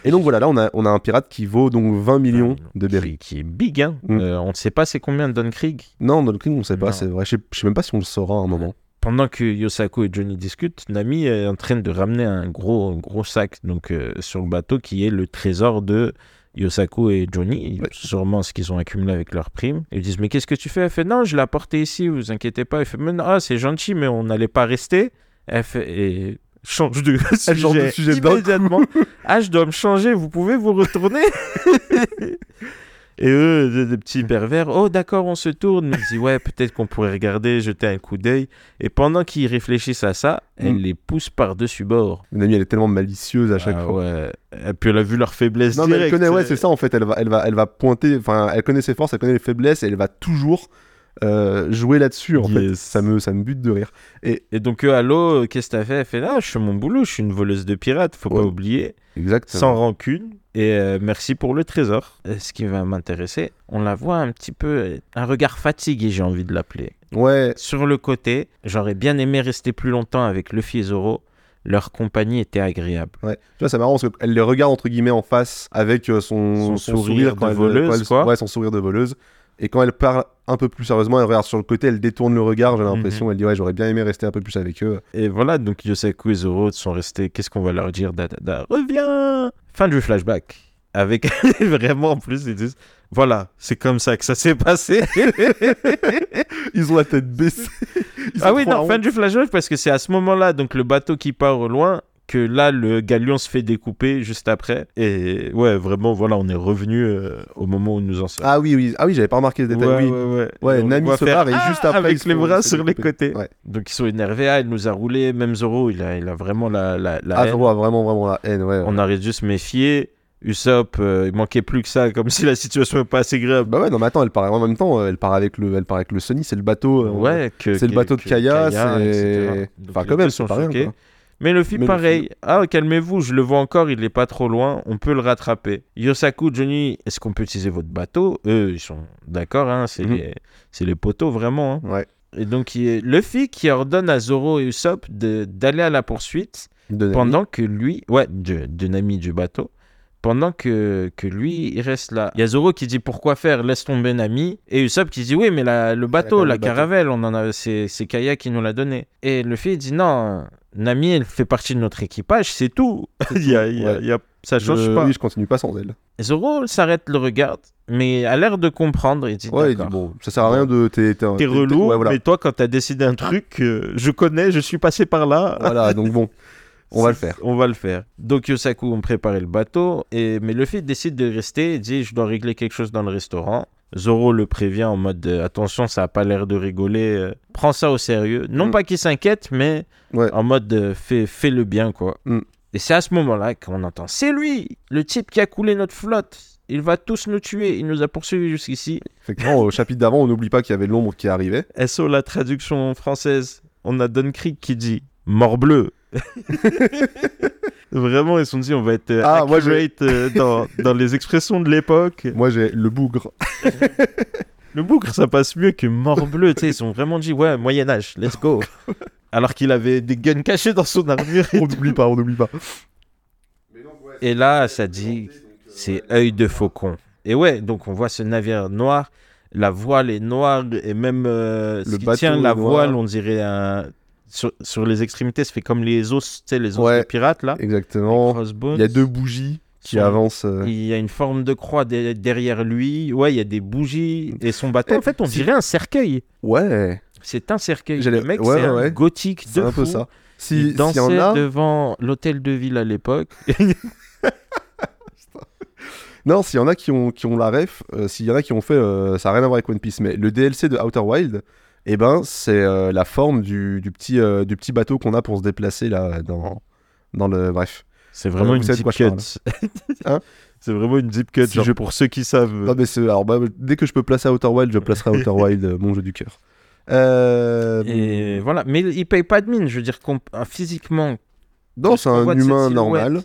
Et donc voilà, là on a, on a un pirate qui vaut donc 20 millions de berries. Qui, qui est big, hein. Mm. Euh, on ne sait pas c'est combien de Don Krieg. Non, le King, on sait pas, Non. c'est vrai. Je je sais même pas si on le saura à un moment. Pendant que Yosaku et Johnny discutent, Nami est en train de ramener un gros, gros sac donc, euh, sur le bateau qui est le trésor de Yosaku et Johnny. Ouais. Sûrement ce qu'ils ont accumulé avec leurs primes. Ils disent Mais qu'est-ce que tu fais? Elle fait Non, je l'ai apporté ici, vous inquiétez pas. Elle fait Mais non, ah, c'est gentil, mais on n'allait pas rester. Elle fait Et change de sujet, change de sujet immédiatement. ah, je dois me changer, vous pouvez vous retourner? Et eux, des, des petits pervers, oh d'accord, on se tourne. Mais ils disent, ouais, peut-être qu'on pourrait regarder, jeter un coup d'œil. Et pendant qu'ils réfléchissent à ça, elle Mm. les pousse par-dessus bord. Amie, elle est tellement malicieuse à chaque Ah fois. ouais. Et puis elle a vu leur faiblesse. Non, mais elle connaît, ouais, c'est ça en fait. Elle va, elle va, elle va pointer, enfin, elle connaît ses forces, elle connaît les faiblesses et elle va toujours euh, jouer là-dessus en fait. Ça me, ça me bute de rire. Et donc, eux, allô, euh, qu'est-ce que t'as fait? Elle fait, ah, je fais mon boulot, je suis une voleuse de pirates, faut Ouais. pas oublier. Exactement. Sans rancune. Et euh, merci pour le trésor. Euh, Ce qui va m'intéresser, on la voit un petit peu, euh, un regard fatigué, j'ai envie de l'appeler. Ouais, Sur le côté, j'aurais bien aimé rester plus longtemps avec Luffy et Zoro. Leur compagnie était agréable. ouais. Tu vois, c'est marrant parce qu'elle les regarde entre guillemets en face avec euh, son, Son sourire de voleuse, quand elle- quoi. Ouais, son sourire de voleuse. Et quand elle parle un peu plus sérieusement, elle regarde sur le côté, elle détourne le regard, j'ai Mhm. l'impression. Elle dit Ouais, j'aurais bien aimé rester un peu plus avec eux. Et voilà, donc Yosaku et Zoro sont restés. Qu'est-ce qu'on va leur dire? Da, da, da, reviens Fin du flashback. Avec vraiment en plus, ils disent voilà, c'est comme ça que ça s'est passé. Ils ont la tête baissée. Ah oui, non, fin du flashback parce que c'est à ce moment-là, donc le bateau qui part au loin, que là, le galion se fait découper juste après. Et ouais, vraiment, voilà, on est revenu euh, au moment où nous en sommes. Ah oui, oui, ah oui, j'avais pas remarqué ce détail. Ouais, oui. ouais, ouais. Ouais, Nami se faire, et Ah juste après, Avec les bras sur les côtés. Ouais. Donc ils sont énervés. Ah, elle nous a roulé. Même Zoro, il a, il a vraiment la, la, la Ah, haine. Zoro a vraiment, vraiment la haine, ouais. On aurait dû se méfier. Usopp, euh, il manquait plus que ça, comme si la situation n'est pas assez grave. Bah ouais, non, mais attends, elle part en même temps, euh, elle part avec le, elle part avec le Sunny, c'est le bateau. euh, ouais, c'est le que- bateau de Kaya, Kaya, c'est- Enfin, quand même, sont Mais Luffy, Mais pareil. Ah, calmez-vous, je le vois encore, il est pas trop loin, on peut le rattraper. Yosaku, Johnny, est-ce qu'on peut utiliser votre bateau? Eux, ils sont d'accord, hein, c'est Mhm. les, c'est les poteaux, vraiment. hein. Ouais. Et donc, il est Luffy qui ordonne à Zoro et Usopp de- d'aller à la poursuite De pendant que lui, ouais, de, de Nami du bateau, pendant que, que lui, il reste là. Il y a Zoro qui dit pourquoi faire, laisse tomber Nami, et Usopp qui dit oui, mais la- le bateau, la le caravelle, on en a, c'est, c'est Kaya qui nous l'a donné. Et Luffy il dit non, Nami, elle fait partie de notre équipage, c'est tout. il y a, il y a- Ouais. il y a- ça change Je- pas. Oui, je continue pas sans elle. Et Zoro s'arrête, le regarde, mais a l'air de comprendre, il dit Ouais, il dit bon, ça sert à rien de. T'es t'es- T'es t'es- relou, Ouais, voilà. mais toi, quand t'as décidé un truc, euh, je connais, je suis passé par là. Voilà, donc bon, on va le faire. On va le faire. Donc Yosaku ont préparé le bateau, et... mais Luffy décide de rester et dit je dois régler quelque chose dans le restaurant. Zoro le prévient en mode euh, attention, ça a pas l'air de rigoler, euh, prends ça au sérieux. Non Mm. pas qu'il s'inquiète, mais Ouais. en mode euh, fais, fais le bien quoi. Mm. Et c'est à ce moment-là qu'on entend c'est lui, le type qui a coulé notre flotte. Il va tous nous tuer. Il nous a poursuivis jusqu'ici. Effectivement, au chapitre d'avant, on n'oublie pas qu'il y avait l'ombre qui arrivait. SO la traduction française. On a Don Creek qui dit mort bleu. Vraiment, ils se sont dit on va être euh, Ah, moi, euh, dans, dans les expressions de l'époque. Moi, j'ai le bougre. Le bougre, ça passe mieux que mort bleu. tu sais, ils se sont vraiment dit ouais, Moyen-Âge, let's go. Alors qu'il avait des guns cachés dans son armure. on n'oublie pas, on n'oublie pas. Et là, ça dit, c'est œil de faucon. Et ouais, donc on voit ce navire noir, la voile est noire, et même euh, ce Le qui tient la noir. voile, on dirait un... Sur, sur les extrémités, ça fait comme les os, tu sais, les os Ouais. des pirates, là. Exactement. Il y a deux bougies qui avancent. euh, Il y a une forme de croix de- derrière lui. Ouais, il y a des bougies. Et son bateau, Eh, en fait, on dirait un cercueil. Ouais. c'est un cercueil. Le mec, ouais, c'est ouais, gothique de un peu ça. Il Si, s'il y dansait en a. devant l'hôtel de ville à l'époque. Non, s'il y en a qui ont, qui ont la ref, euh, s'il y en a qui ont fait. euh, ça n'a rien à voir avec One Piece, mais le DLC de Outer Wild, eh ben, c'est euh, la forme du, du, petit, euh, du petit bateau qu'on a pour se déplacer là dans, dans le. Bref. C'est vraiment vous une deep cut. Hein c'est vraiment une deep cut. Genre pour ceux qui savent. Non, mais c'est- alors, bah, dès que je peux placer Outer Wild, je placerai Outer Wild, euh, mon jeu du cœur. Euh, Et voilà. Mais il paye pas de mine. Je veux dire, euh, physiquement, non, c'est un humain normal,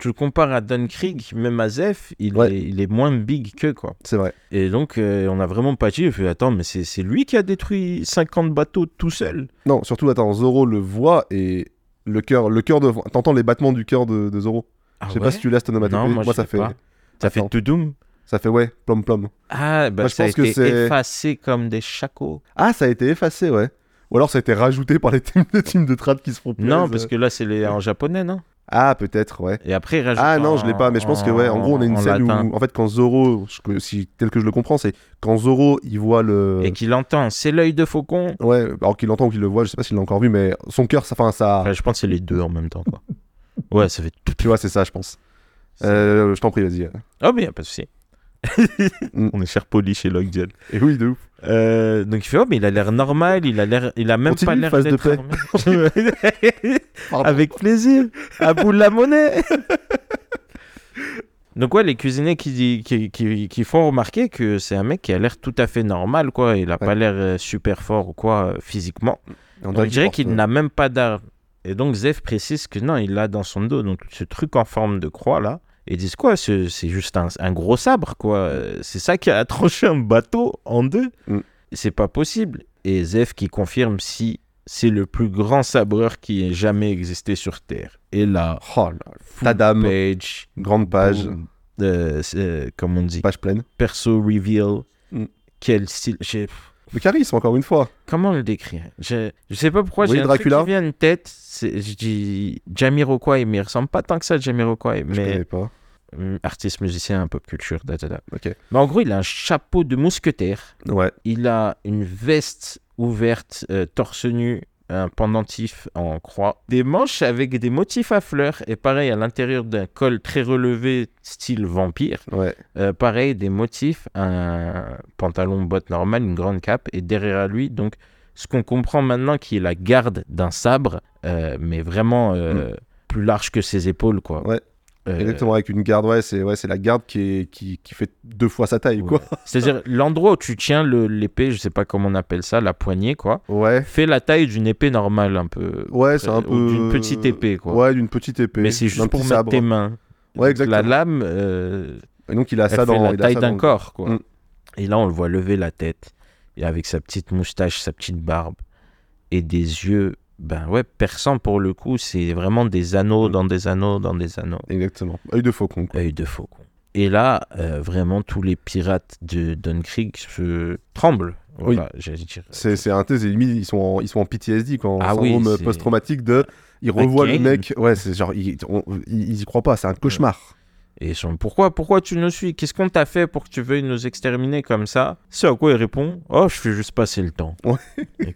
Tu le compares à Don Krieg, même à Zef, il, Ouais. est, il est moins big que quoi. c'est vrai. Et donc, euh, on a vraiment pas dit, fait, attends, mais c'est lui qui a détruit 50 bateaux tout seul. Non, surtout, attends, Zoro le voit et le cœur, le cœur de. T'entends les battements du cœur de, de Zoro? Ah Je sais pas si tu laisses ton onomatopée. Moi, je ça fait. pas. Ça fait. Toudoum Ça fait ouais, plom plom. Ah, bah Moi, je ça a pense que été c'est- effacé comme des chacos. Ah, ça a été effacé, ouais. Ou alors ça a été rajouté par les teams de, teams de trad qui se font Non, parce que là, c'est les... en japonais, non? Ah, peut-être, ouais. Et après, il rajoute Ah non, je l'ai pas, mais je pense que ouais. En gros, on a une en scène latin. où, en fait, quand Zoro, je- si tel que je le comprends, c'est quand Zoro il voit le. Et qu'il entend, c'est l'œil de faucon. Ouais, alors qu'il l'entend ou qu'il le voit, je sais pas s'il l'a encore vu, mais son cœur, ça, enfin, ça. Je pense que c'est les deux en même temps, quoi. Ouais, ça fait tout. Tu vois, c'est ça, je pense. Euh, je t'en prie, vas-y. Oh, mais y a pas de souci. On est cher poli chez Lockjaw. Et oui, de ouf. Euh, donc il fait oh mais il a l'air normal, il a l'air, il a même Continue, pas l'air de paix. Avec plaisir, à bout de la monnaie. donc ouais, les cuisiniers qui, qui, qui, qui font remarquer que c'est un mec qui a l'air tout à fait normal quoi, il a pas l'air euh, super fort ou quoi euh, physiquement. On, On dirait qu'il n'a même pas d'arme. Et donc Zef précise que non, il l'a dans son dos. Donc ce truc en forme de croix là. Et ils disent quoi ce- C'est juste un, un gros sabre quoi. Euh, C'est ça qui a tranché un bateau en deux. Mm. C'est pas possible. Et Zef qui confirme si c'est le plus grand sabreur qui ait jamais existé sur Terre. Et là, Oh là, Tadam. page, grande page, boom, euh, euh, comme on dit, page pleine. perso reveal. Mm. Quel style. j'ai- Le charisme, encore une fois. Comment le décrire? Je, je sais pas pourquoi j'ai un truc Dracula? qui vient en tête. Je dis Jamiroquai, mais il ressemble pas tant que ça à Jamiroquai. Je Mais connais pas. hum, artiste, musicien, pop culture, da, da, da. Ok. Mais en gros, il a un chapeau de mousquetaire. Ouais. Il a une veste ouverte, euh, torse nu, un pendentif en croix, des manches avec des motifs à fleurs, et pareil, à l'intérieur d'un col très relevé, style vampire. Ouais. Euh, pareil, des motifs, un pantalon botte normal, une grande cape, et derrière lui, donc, ce qu'on comprend maintenant qui est la garde d'un sabre, euh, mais vraiment euh, plus large que ses épaules, quoi. Mm. Ouais. Euh, Exactement, avec une garde, ouais, c'est ouais, la garde qui, est, qui, qui fait deux fois sa taille, quoi. C'est-à-dire l'endroit où tu tiens l'épée, je sais pas comment on appelle ça, la poignée, quoi, Ouais. fait la taille d'une épée normale, un peu. Ouais, c'est un peu. d'une petite épée, quoi. Ouais, d'une petite épée. mais c'est juste pour mettre sabre. tes mains. Ouais, Donc, La exactement. lame, euh, Et donc il a elle ça fait dans la taille d'un corps, quoi. Mm. Et là, on le voit lever la tête, et avec sa petite moustache, sa petite barbe, et des yeux, ben ouais, perçants pour le coup, c'est vraiment des anneaux Mm. dans des anneaux dans des anneaux. Exactement. Œil de faucon. quoi. Œil de faucon. Et là, euh, vraiment, tous les pirates de Dunkirk se tremblent. Voilà, j'allais dire. C'est un thèse, limite, ils sont en, ils sont en PTSD quand Ah oui, syndrome c'est- post-traumatique de. Ils revoient le mec. Ouais, c'est genre. Ils, on- ils, ils y croient pas, c'est un cauchemar. Et ils sont pourquoi, pourquoi tu nous suis? Qu'est-ce qu'on t'a fait pour que tu veuilles nous exterminer comme ça? C'est à quoi il répond Oh, je fais juste passer le temps. Ouais.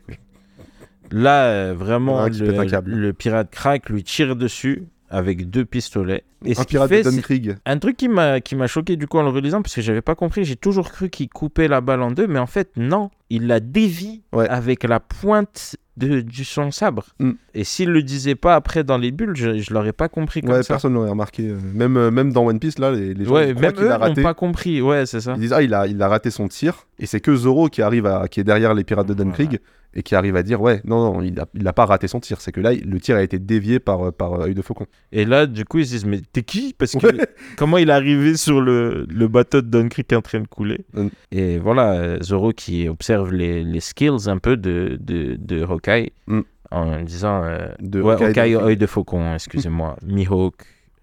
Là, euh, vraiment, le, le pirate crack lui tire dessus avec deux pistolets. Et un pirate fait, de un truc qui m'a qui m'a choqué du coup en le relisant parce que j'avais pas compris, j'ai toujours cru qu'il coupait la balle en deux, mais en fait non, il la dévie Ouais. avec la pointe de, du son sabre. Mm. Et s'il le disait pas après dans les bulles, je, je l'aurais pas compris comme Ouais, ça. personne l'aurait remarqué. Même, euh, même dans One Piece, là, les, les gens Ouais, même eux a raté. pas compris. Ouais, c'est ça. Ils disent ah il a il a raté son tir et c'est que Zoro qui arrive à qui est derrière les pirates de Dunkirk et qui arrive à dire ouais non non il a, il a pas raté son tir c'est que là le tir a été dévié par euh, par euh, œil de faucon. Et là, du coup, ils se disent mais t'es qui? Parce que Ouais. comment il est arrivé sur le, le bateau de Dunkirk en train de couler? Mm. Et voilà, euh, Zoro qui observe les, les skills un peu de de, de Hawkeye Mm. en disant euh, De ouais, Hawkeye œil de faucon, excusez-moi, Mihawk.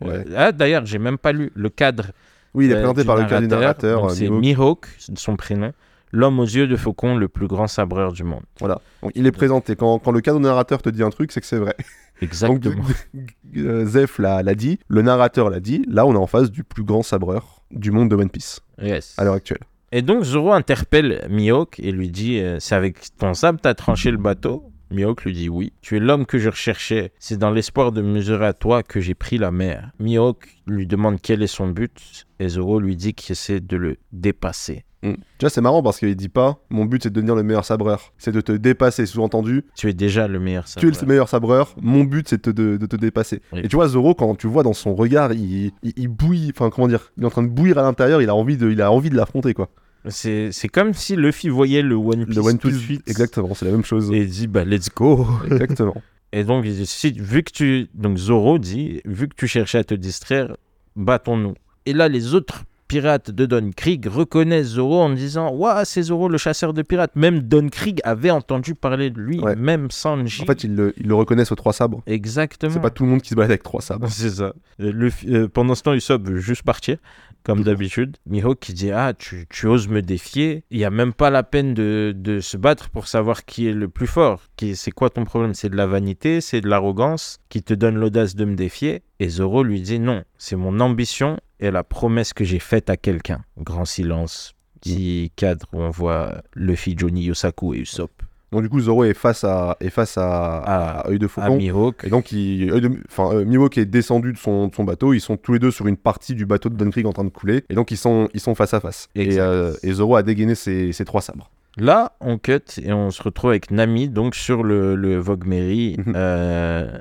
Euh, Ouais. ah, d'ailleurs, j'ai même pas lu le cadre. Oui il est euh, présenté par le cas du narrateur. Euh, C'est Mihawk. Son prénom. L'homme aux yeux de faucon, le plus grand sabreur du monde. Voilà donc il est présenté quand quand le du narrateur te dit un truc c'est que c'est vrai. Donc Exactement. euh, Zef l'a l'a dit le narrateur l'a dit là on est en face du plus grand sabreur du monde de One Piece yes. à l'heure actuelle. Et donc Zoro interpelle Mihawk et lui dit euh, C'est avec ton sabre t'as tranché le bateau Mihawk lui dit oui. Tu es l'homme que je recherchais. C'est dans l'espoir de mesurer à toi que j'ai pris la mer. Mihawk lui demande quel est son but et Zoro lui dit qu'il essaie de le dépasser. Mm. Tu vois, c'est marrant parce qu'il dit pas mon but c'est de devenir le meilleur sabreur. C'est de te dépasser, sous-entendu. Tu es déjà le meilleur Tu es le sabreur. meilleur sabreur, mon but c'est de, te- de te dépasser. Oui. Et tu vois, Zoro, quand tu vois dans son regard, il, il, il bouille, enfin comment dire, il est en train de bouillir à l'intérieur, il a envie de, il a envie de l'affronter quoi. C'est c'est comme si Luffy voyait le One Piece, Le One tout de Piece, suite. exactement, c'est la même chose. Et il dit bah let's go. Exactement. Et donc il dit si, vu que tu donc Zoro dit vu que tu cherchais à te distraire, battons-nous. Et là les autres pirates de Don Krieg reconnaissent Zoro en disant Waouh, c'est Zoro le chasseur de pirates. Même Don Krieg avait entendu parler de lui, Ouais. même Sanji. En fait, ils le, ils le reconnaissent aux trois sabres. Exactement. C'est pas tout le monde qui se balade avec trois sabres. C'est ça. Le, euh, pendant ce temps, Usopp veut juste partir, comme d'habitude. Mihawk qui dit Ah, tu, tu oses me défier. Il n'y a même pas la peine de, de se battre pour savoir qui est le plus fort. C'est quoi ton problème? C'est de la vanité, c'est de l'arrogance qui te donne l'audace de me défier? Et Zoro lui dit Non, c'est mon ambition et la promesse que j'ai faite à quelqu'un. Grand silence. Petit cadre où on voit Luffy, Johnny, Yosaku et Usopp. Donc du coup, Zoro est face à, est face à, À- à œil de faucon. Mihawk. Et donc, il, de- enfin, euh, Mihawk est descendu de son, de son bateau. Ils sont tous les deux sur une partie du bateau de Don Krieg en train de couler. Et donc, ils sont, ils sont face à face. Et, euh, et Zoro a dégainé ses, ses trois sabres. Là, on cut et on se retrouve avec Nami, donc sur le, le Vogue Mary, euh,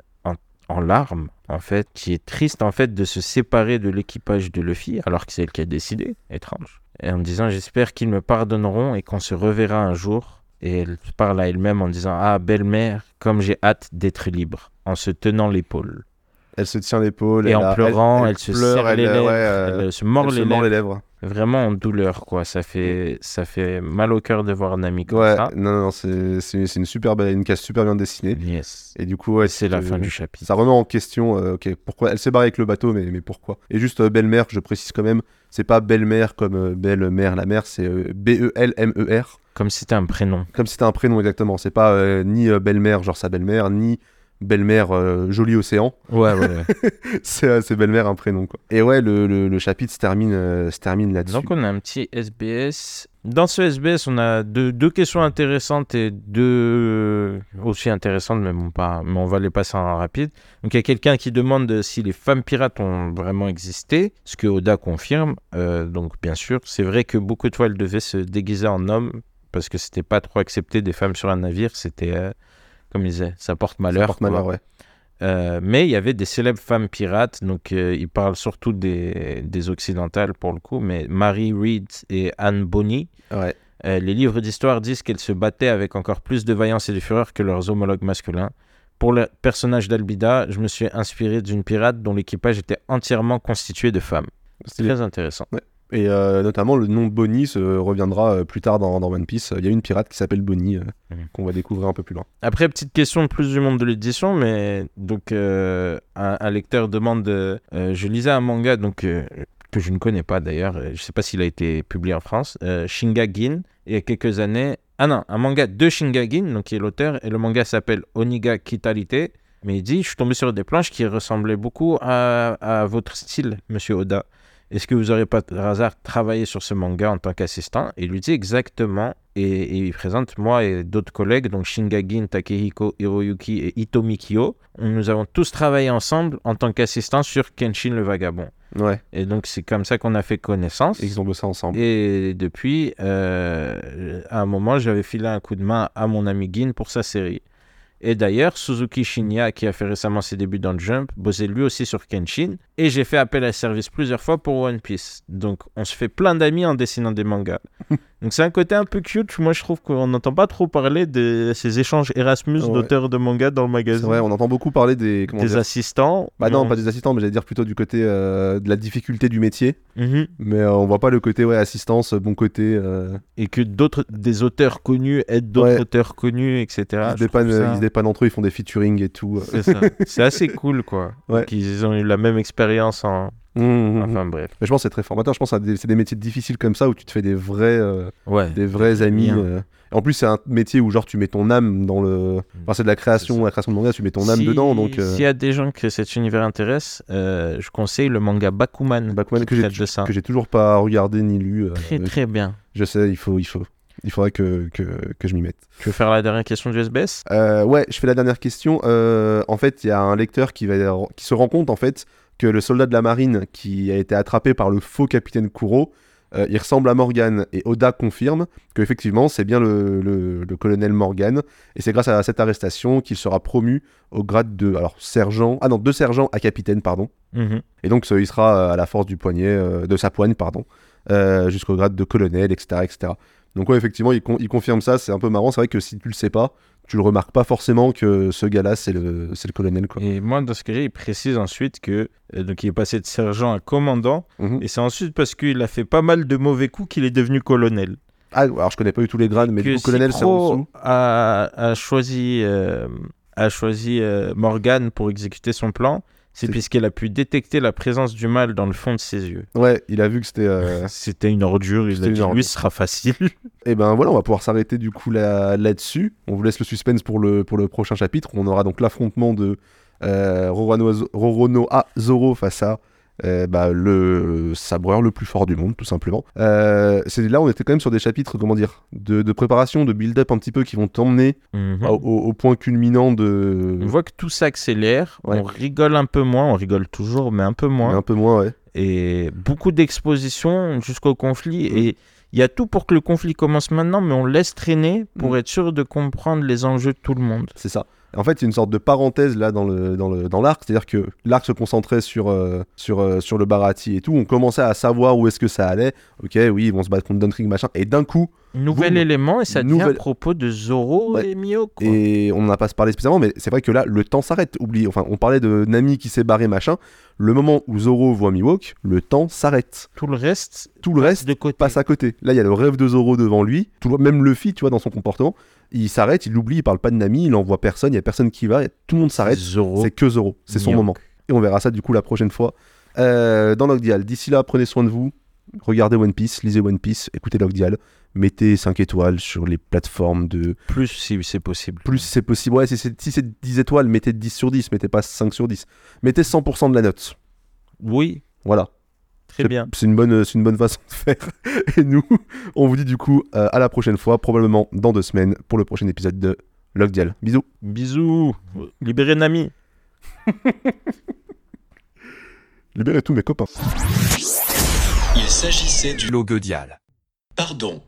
en, larmes, en fait, qui est triste, en fait, de se séparer de l'équipage de Luffy, alors que c'est elle qui a décidé, étrange. Et en me disant, j'espère qu'ils me pardonneront et qu'on se reverra un jour. Et elle parle à elle-même en disant, ah, belle-mère, comme j'ai hâte d'être libre, en se tenant l'épaule. Elle se tient l'épaule. Et elle en a- pleurant, elle, elle se pleure, serre elle, les euh, lèvres, ouais, elle se mord elle les se mord lèvres. les lèvres. Vraiment en douleur, quoi. Ça fait, ça fait mal au cœur de voir Nami comme Ouais, ça. non, non, c'est c'est- c'est une super belle, une case super bien dessinée. Yes. Et du coup, ouais, c'est la euh, fin du chapitre. Ça remet en question, euh, ok, pourquoi elle s'est barrée avec le bateau, mais, mais pourquoi? Et juste euh, belle-mère, je précise quand même, c'est pas belle-mère comme euh, belle-mère, la mère, c'est B-E-L-M-E-R, Comme si c'était un prénom. comme si c'était un prénom exactement. C'est pas ni belle-mère, genre sa belle-mère, ni belle-mère euh, joli océan. Ouais, ouais, ouais. c'est euh, c'est belle-mère un prénom, quoi. Et ouais, le, le- le chapitre se termine, euh, se termine là-dessus. Donc on a un petit SBS. Dans ce SBS, on a deux, deux questions intéressantes et deux aussi intéressantes, mais, bon, pas, mais on va les passer en rapide. Donc il y a quelqu'un qui demande si les femmes pirates ont vraiment existé, ce que Oda confirme. Euh, donc bien sûr, c'est vrai que beaucoup de fois elles devaient se déguiser en hommes parce que c'était pas trop accepté des femmes sur un navire. C'était, comme il disait, ça porte Ça malheur. porte quoi. malheur, ouais. Euh, mais il y avait des célèbres femmes pirates, donc euh, il parle surtout des, des occidentales pour le coup, mais Mary Reed et Anne Bonny. Ouais. Euh, les livres d'histoire disent qu'elles se battaient avec encore plus de vaillance et de fureur que leurs homologues masculins. Pour le personnage d'Albida, je me suis inspiré d'une pirate dont l'équipage était entièrement constitué de femmes. C'est très intéressant. Et euh, notamment, le nom de Bonnie se reviendra euh, plus tard dans, dans One Piece. Il y a une pirate qui s'appelle Bonnie, euh, qu'on va découvrir un peu plus loin. Après, petite question plus du monde de l'édition, mais donc euh, un, un lecteur demande. je lisais un manga donc que je ne connais pas d'ailleurs. Je sais pas s'il a été publié en France. Shingagin. Il y a quelques années. Ah non, un manga de Shingagin, donc qui est l'auteur, et le manga s'appelle Oniga Kitarite. Mais il dit, je suis tombé sur des planches qui ressemblaient beaucoup à, à votre style, Monsieur Oda. Est-ce que vous aurez pas par hasard travaillé sur ce manga en tant qu'assistant? Il lui dit exactement, et, et il présente moi et d'autres collègues, donc Shingagin, Takehiko, Hiroyuki et Ito Mikio. Nous avons tous travaillé ensemble en tant qu'assistants sur Kenshin le Vagabond. Ouais, Et donc c'est comme ça qu'on a fait connaissance. et ils ont bossé ensemble. Et depuis, euh, à un moment, j'avais filé un coup de main à mon ami Gin pour sa série. Et d'ailleurs, Suzuki Shinya, qui a fait récemment ses débuts dans le Jump, bossait lui aussi sur Kenshin. Et j'ai fait appel à service plusieurs fois pour One Piece. Donc on se fait plein d'amis en dessinant des mangas. Donc c'est un côté un peu cute. Moi, je trouve qu'on n'entend pas trop parler de ces échanges Erasmus Ouais. d'auteurs de mangas dans le magazine. vrai, on entend beaucoup parler des. Des assistants. Bah non, pas des assistants, mais j'allais dire plutôt du côté euh, de la difficulté du métier. Mhm. Mais euh, on voit pas le côté ouais, assistance, bon côté. euh, Et que d'autres, des auteurs connus aident d'autres Ouais. auteurs connus, etc. ils, se dépannent, ça- ils se dépannent entre eux, ils font des featuring et tout. C'est ça. C'est assez cool, quoi. Ouais. Donc, ils ont eu la même expérience en. Mmh, mmh, mmh. Enfin, bref. Mais je pense que c'est très formateur. Je pense que c'est des- métiers difficiles comme ça où tu te fais des vrais, euh, Ouais. des vrais amis. euh. En plus, c'est un métier où genre tu mets ton âme dans le. Enfin, c'est de la création, la création de manga, tu mets ton âme Si- dedans. Donc, euh, S'il y a des gens que cet univers intéresse, je conseille le manga Bakuman, Bakuman, que j'ai- que toujours pas regardé ni lu. Très très bien. Je sais, il faut, il faut. Il faudrait que, que, que je m'y mette. Tu veux faire la dernière question du SBS ouais, je fais la dernière question. En fait, il y a un lecteur qui, va, qui se rend compte en fait que le soldat de la marine qui a été attrapé par le faux capitaine Kuro, euh, il ressemble à Morgan. Et Oda confirme que effectivement c'est bien le, le- le colonel Morgan. Et c'est grâce à cette arrestation qu'il sera promu au grade de alors sergent, ah non, de sergent à capitaine pardon. Mhm. Et donc il sera euh, à la force du poignet, euh, de sa poigne pardon, euh, jusqu'au grade de colonel, etc., etc. Donc ouais, effectivement, il, con- il confirme ça. C'est un peu marrant. C'est vrai que si tu le sais pas, tu le remarques pas forcément que ce gars-là, c'est le, colonel, quoi. Et moi, dans ce cas-là, il précise ensuite que euh, donc il est passé de sergent à commandant, Mhm. et c'est ensuite parce qu'il a fait pas mal de mauvais coups qu'il est devenu colonel. Ah, alors je connais pas eu tous les grades, mais que du coup, colonel, c'est en dessous. a, a choisi, euh, a choisi euh, Morgan pour exécuter son plan, c'est puisqu'elle a pu détecter la présence du mal dans le fond de ses yeux. Ouais, il a vu que c'était. euh, C'était une ordure, il a dit ordure. lui, ce sera facile. Et ben voilà, on va pouvoir s'arrêter du coup là- là-dessus. on vous laisse le suspense pour le, pour le prochain chapitre. On aura donc l'affrontement de euh, Rorono, Roronoa Zoro face à euh, bah, le sabreur le plus fort du monde, tout simplement. Euh, c'est là, on était quand même sur des chapitres, comment dire, de, de préparation, de build-up un petit peu qui vont t'emmener Mhm. au, au- au point culminant de. On voit que tout s'accélère, Ouais. on rigole un peu moins, on rigole toujours, mais un peu moins. Mais un peu moins, ouais. et beaucoup d'expositions jusqu'au conflit. Mm. Et il y a tout pour que le conflit commence maintenant, mais on laisse traîner pour Mm. être sûr de comprendre les enjeux de tout le monde. C'est ça. En fait, il y a une sorte de parenthèse là dans le dans le dans l'arc, c'est-à-dire que l'arc se concentrait sur euh, sur euh, sur le Barati et tout. On commençait à savoir où est-ce que ça allait. Ok, oui, ils vont se battre contre Dunkring machin. Et d'un coup, Nouvel Boum. élément, et ça devient Nouvelle- à propos de Zoro Ouais. et Mio. quoi. et on n'en a pas parlé spécialement, mais c'est vrai que là, le temps s'arrête. Oublie. Enfin, on parlait de Nami qui s'est barré machin. Le moment où Zoro voit Mihawk, le temps s'arrête. Tout le reste Tout le reste de côté. passe à côté. Là, il y a le rêve de Zoro devant lui. Tout le- même Luffy, tu vois, dans son comportement, il s'arrête, il l'oublie, il parle pas de Nami, il envoie personne, il y a personne qui va, tout le monde s'arrête. C'est que Zoro, c'est son moment. Et on verra ça du coup la prochaine fois euh, dans Logdial. D'ici là, prenez soin de vous. Regardez One Piece, lisez One Piece, écoutez Logdial. Mettez 5 étoiles sur les plateformes de. Plus si c'est possible. Plus si c'est possible. Ouais, si c'est si c'est 10 étoiles, mettez 10 sur 10, mettez pas 5 sur 10. Mettez 100% de la note. Oui, Voilà. Très C'est- bien. C'est une bonne, c'est une bonne façon de faire. Et nous, on vous dit du coup euh, à la prochaine fois, probablement dans deux semaines, pour le prochain épisode de Logdial. Bisous. Bisous. Libérez Nami. Libérez tous mes copains. Il s'agissait du Logodial. pardon.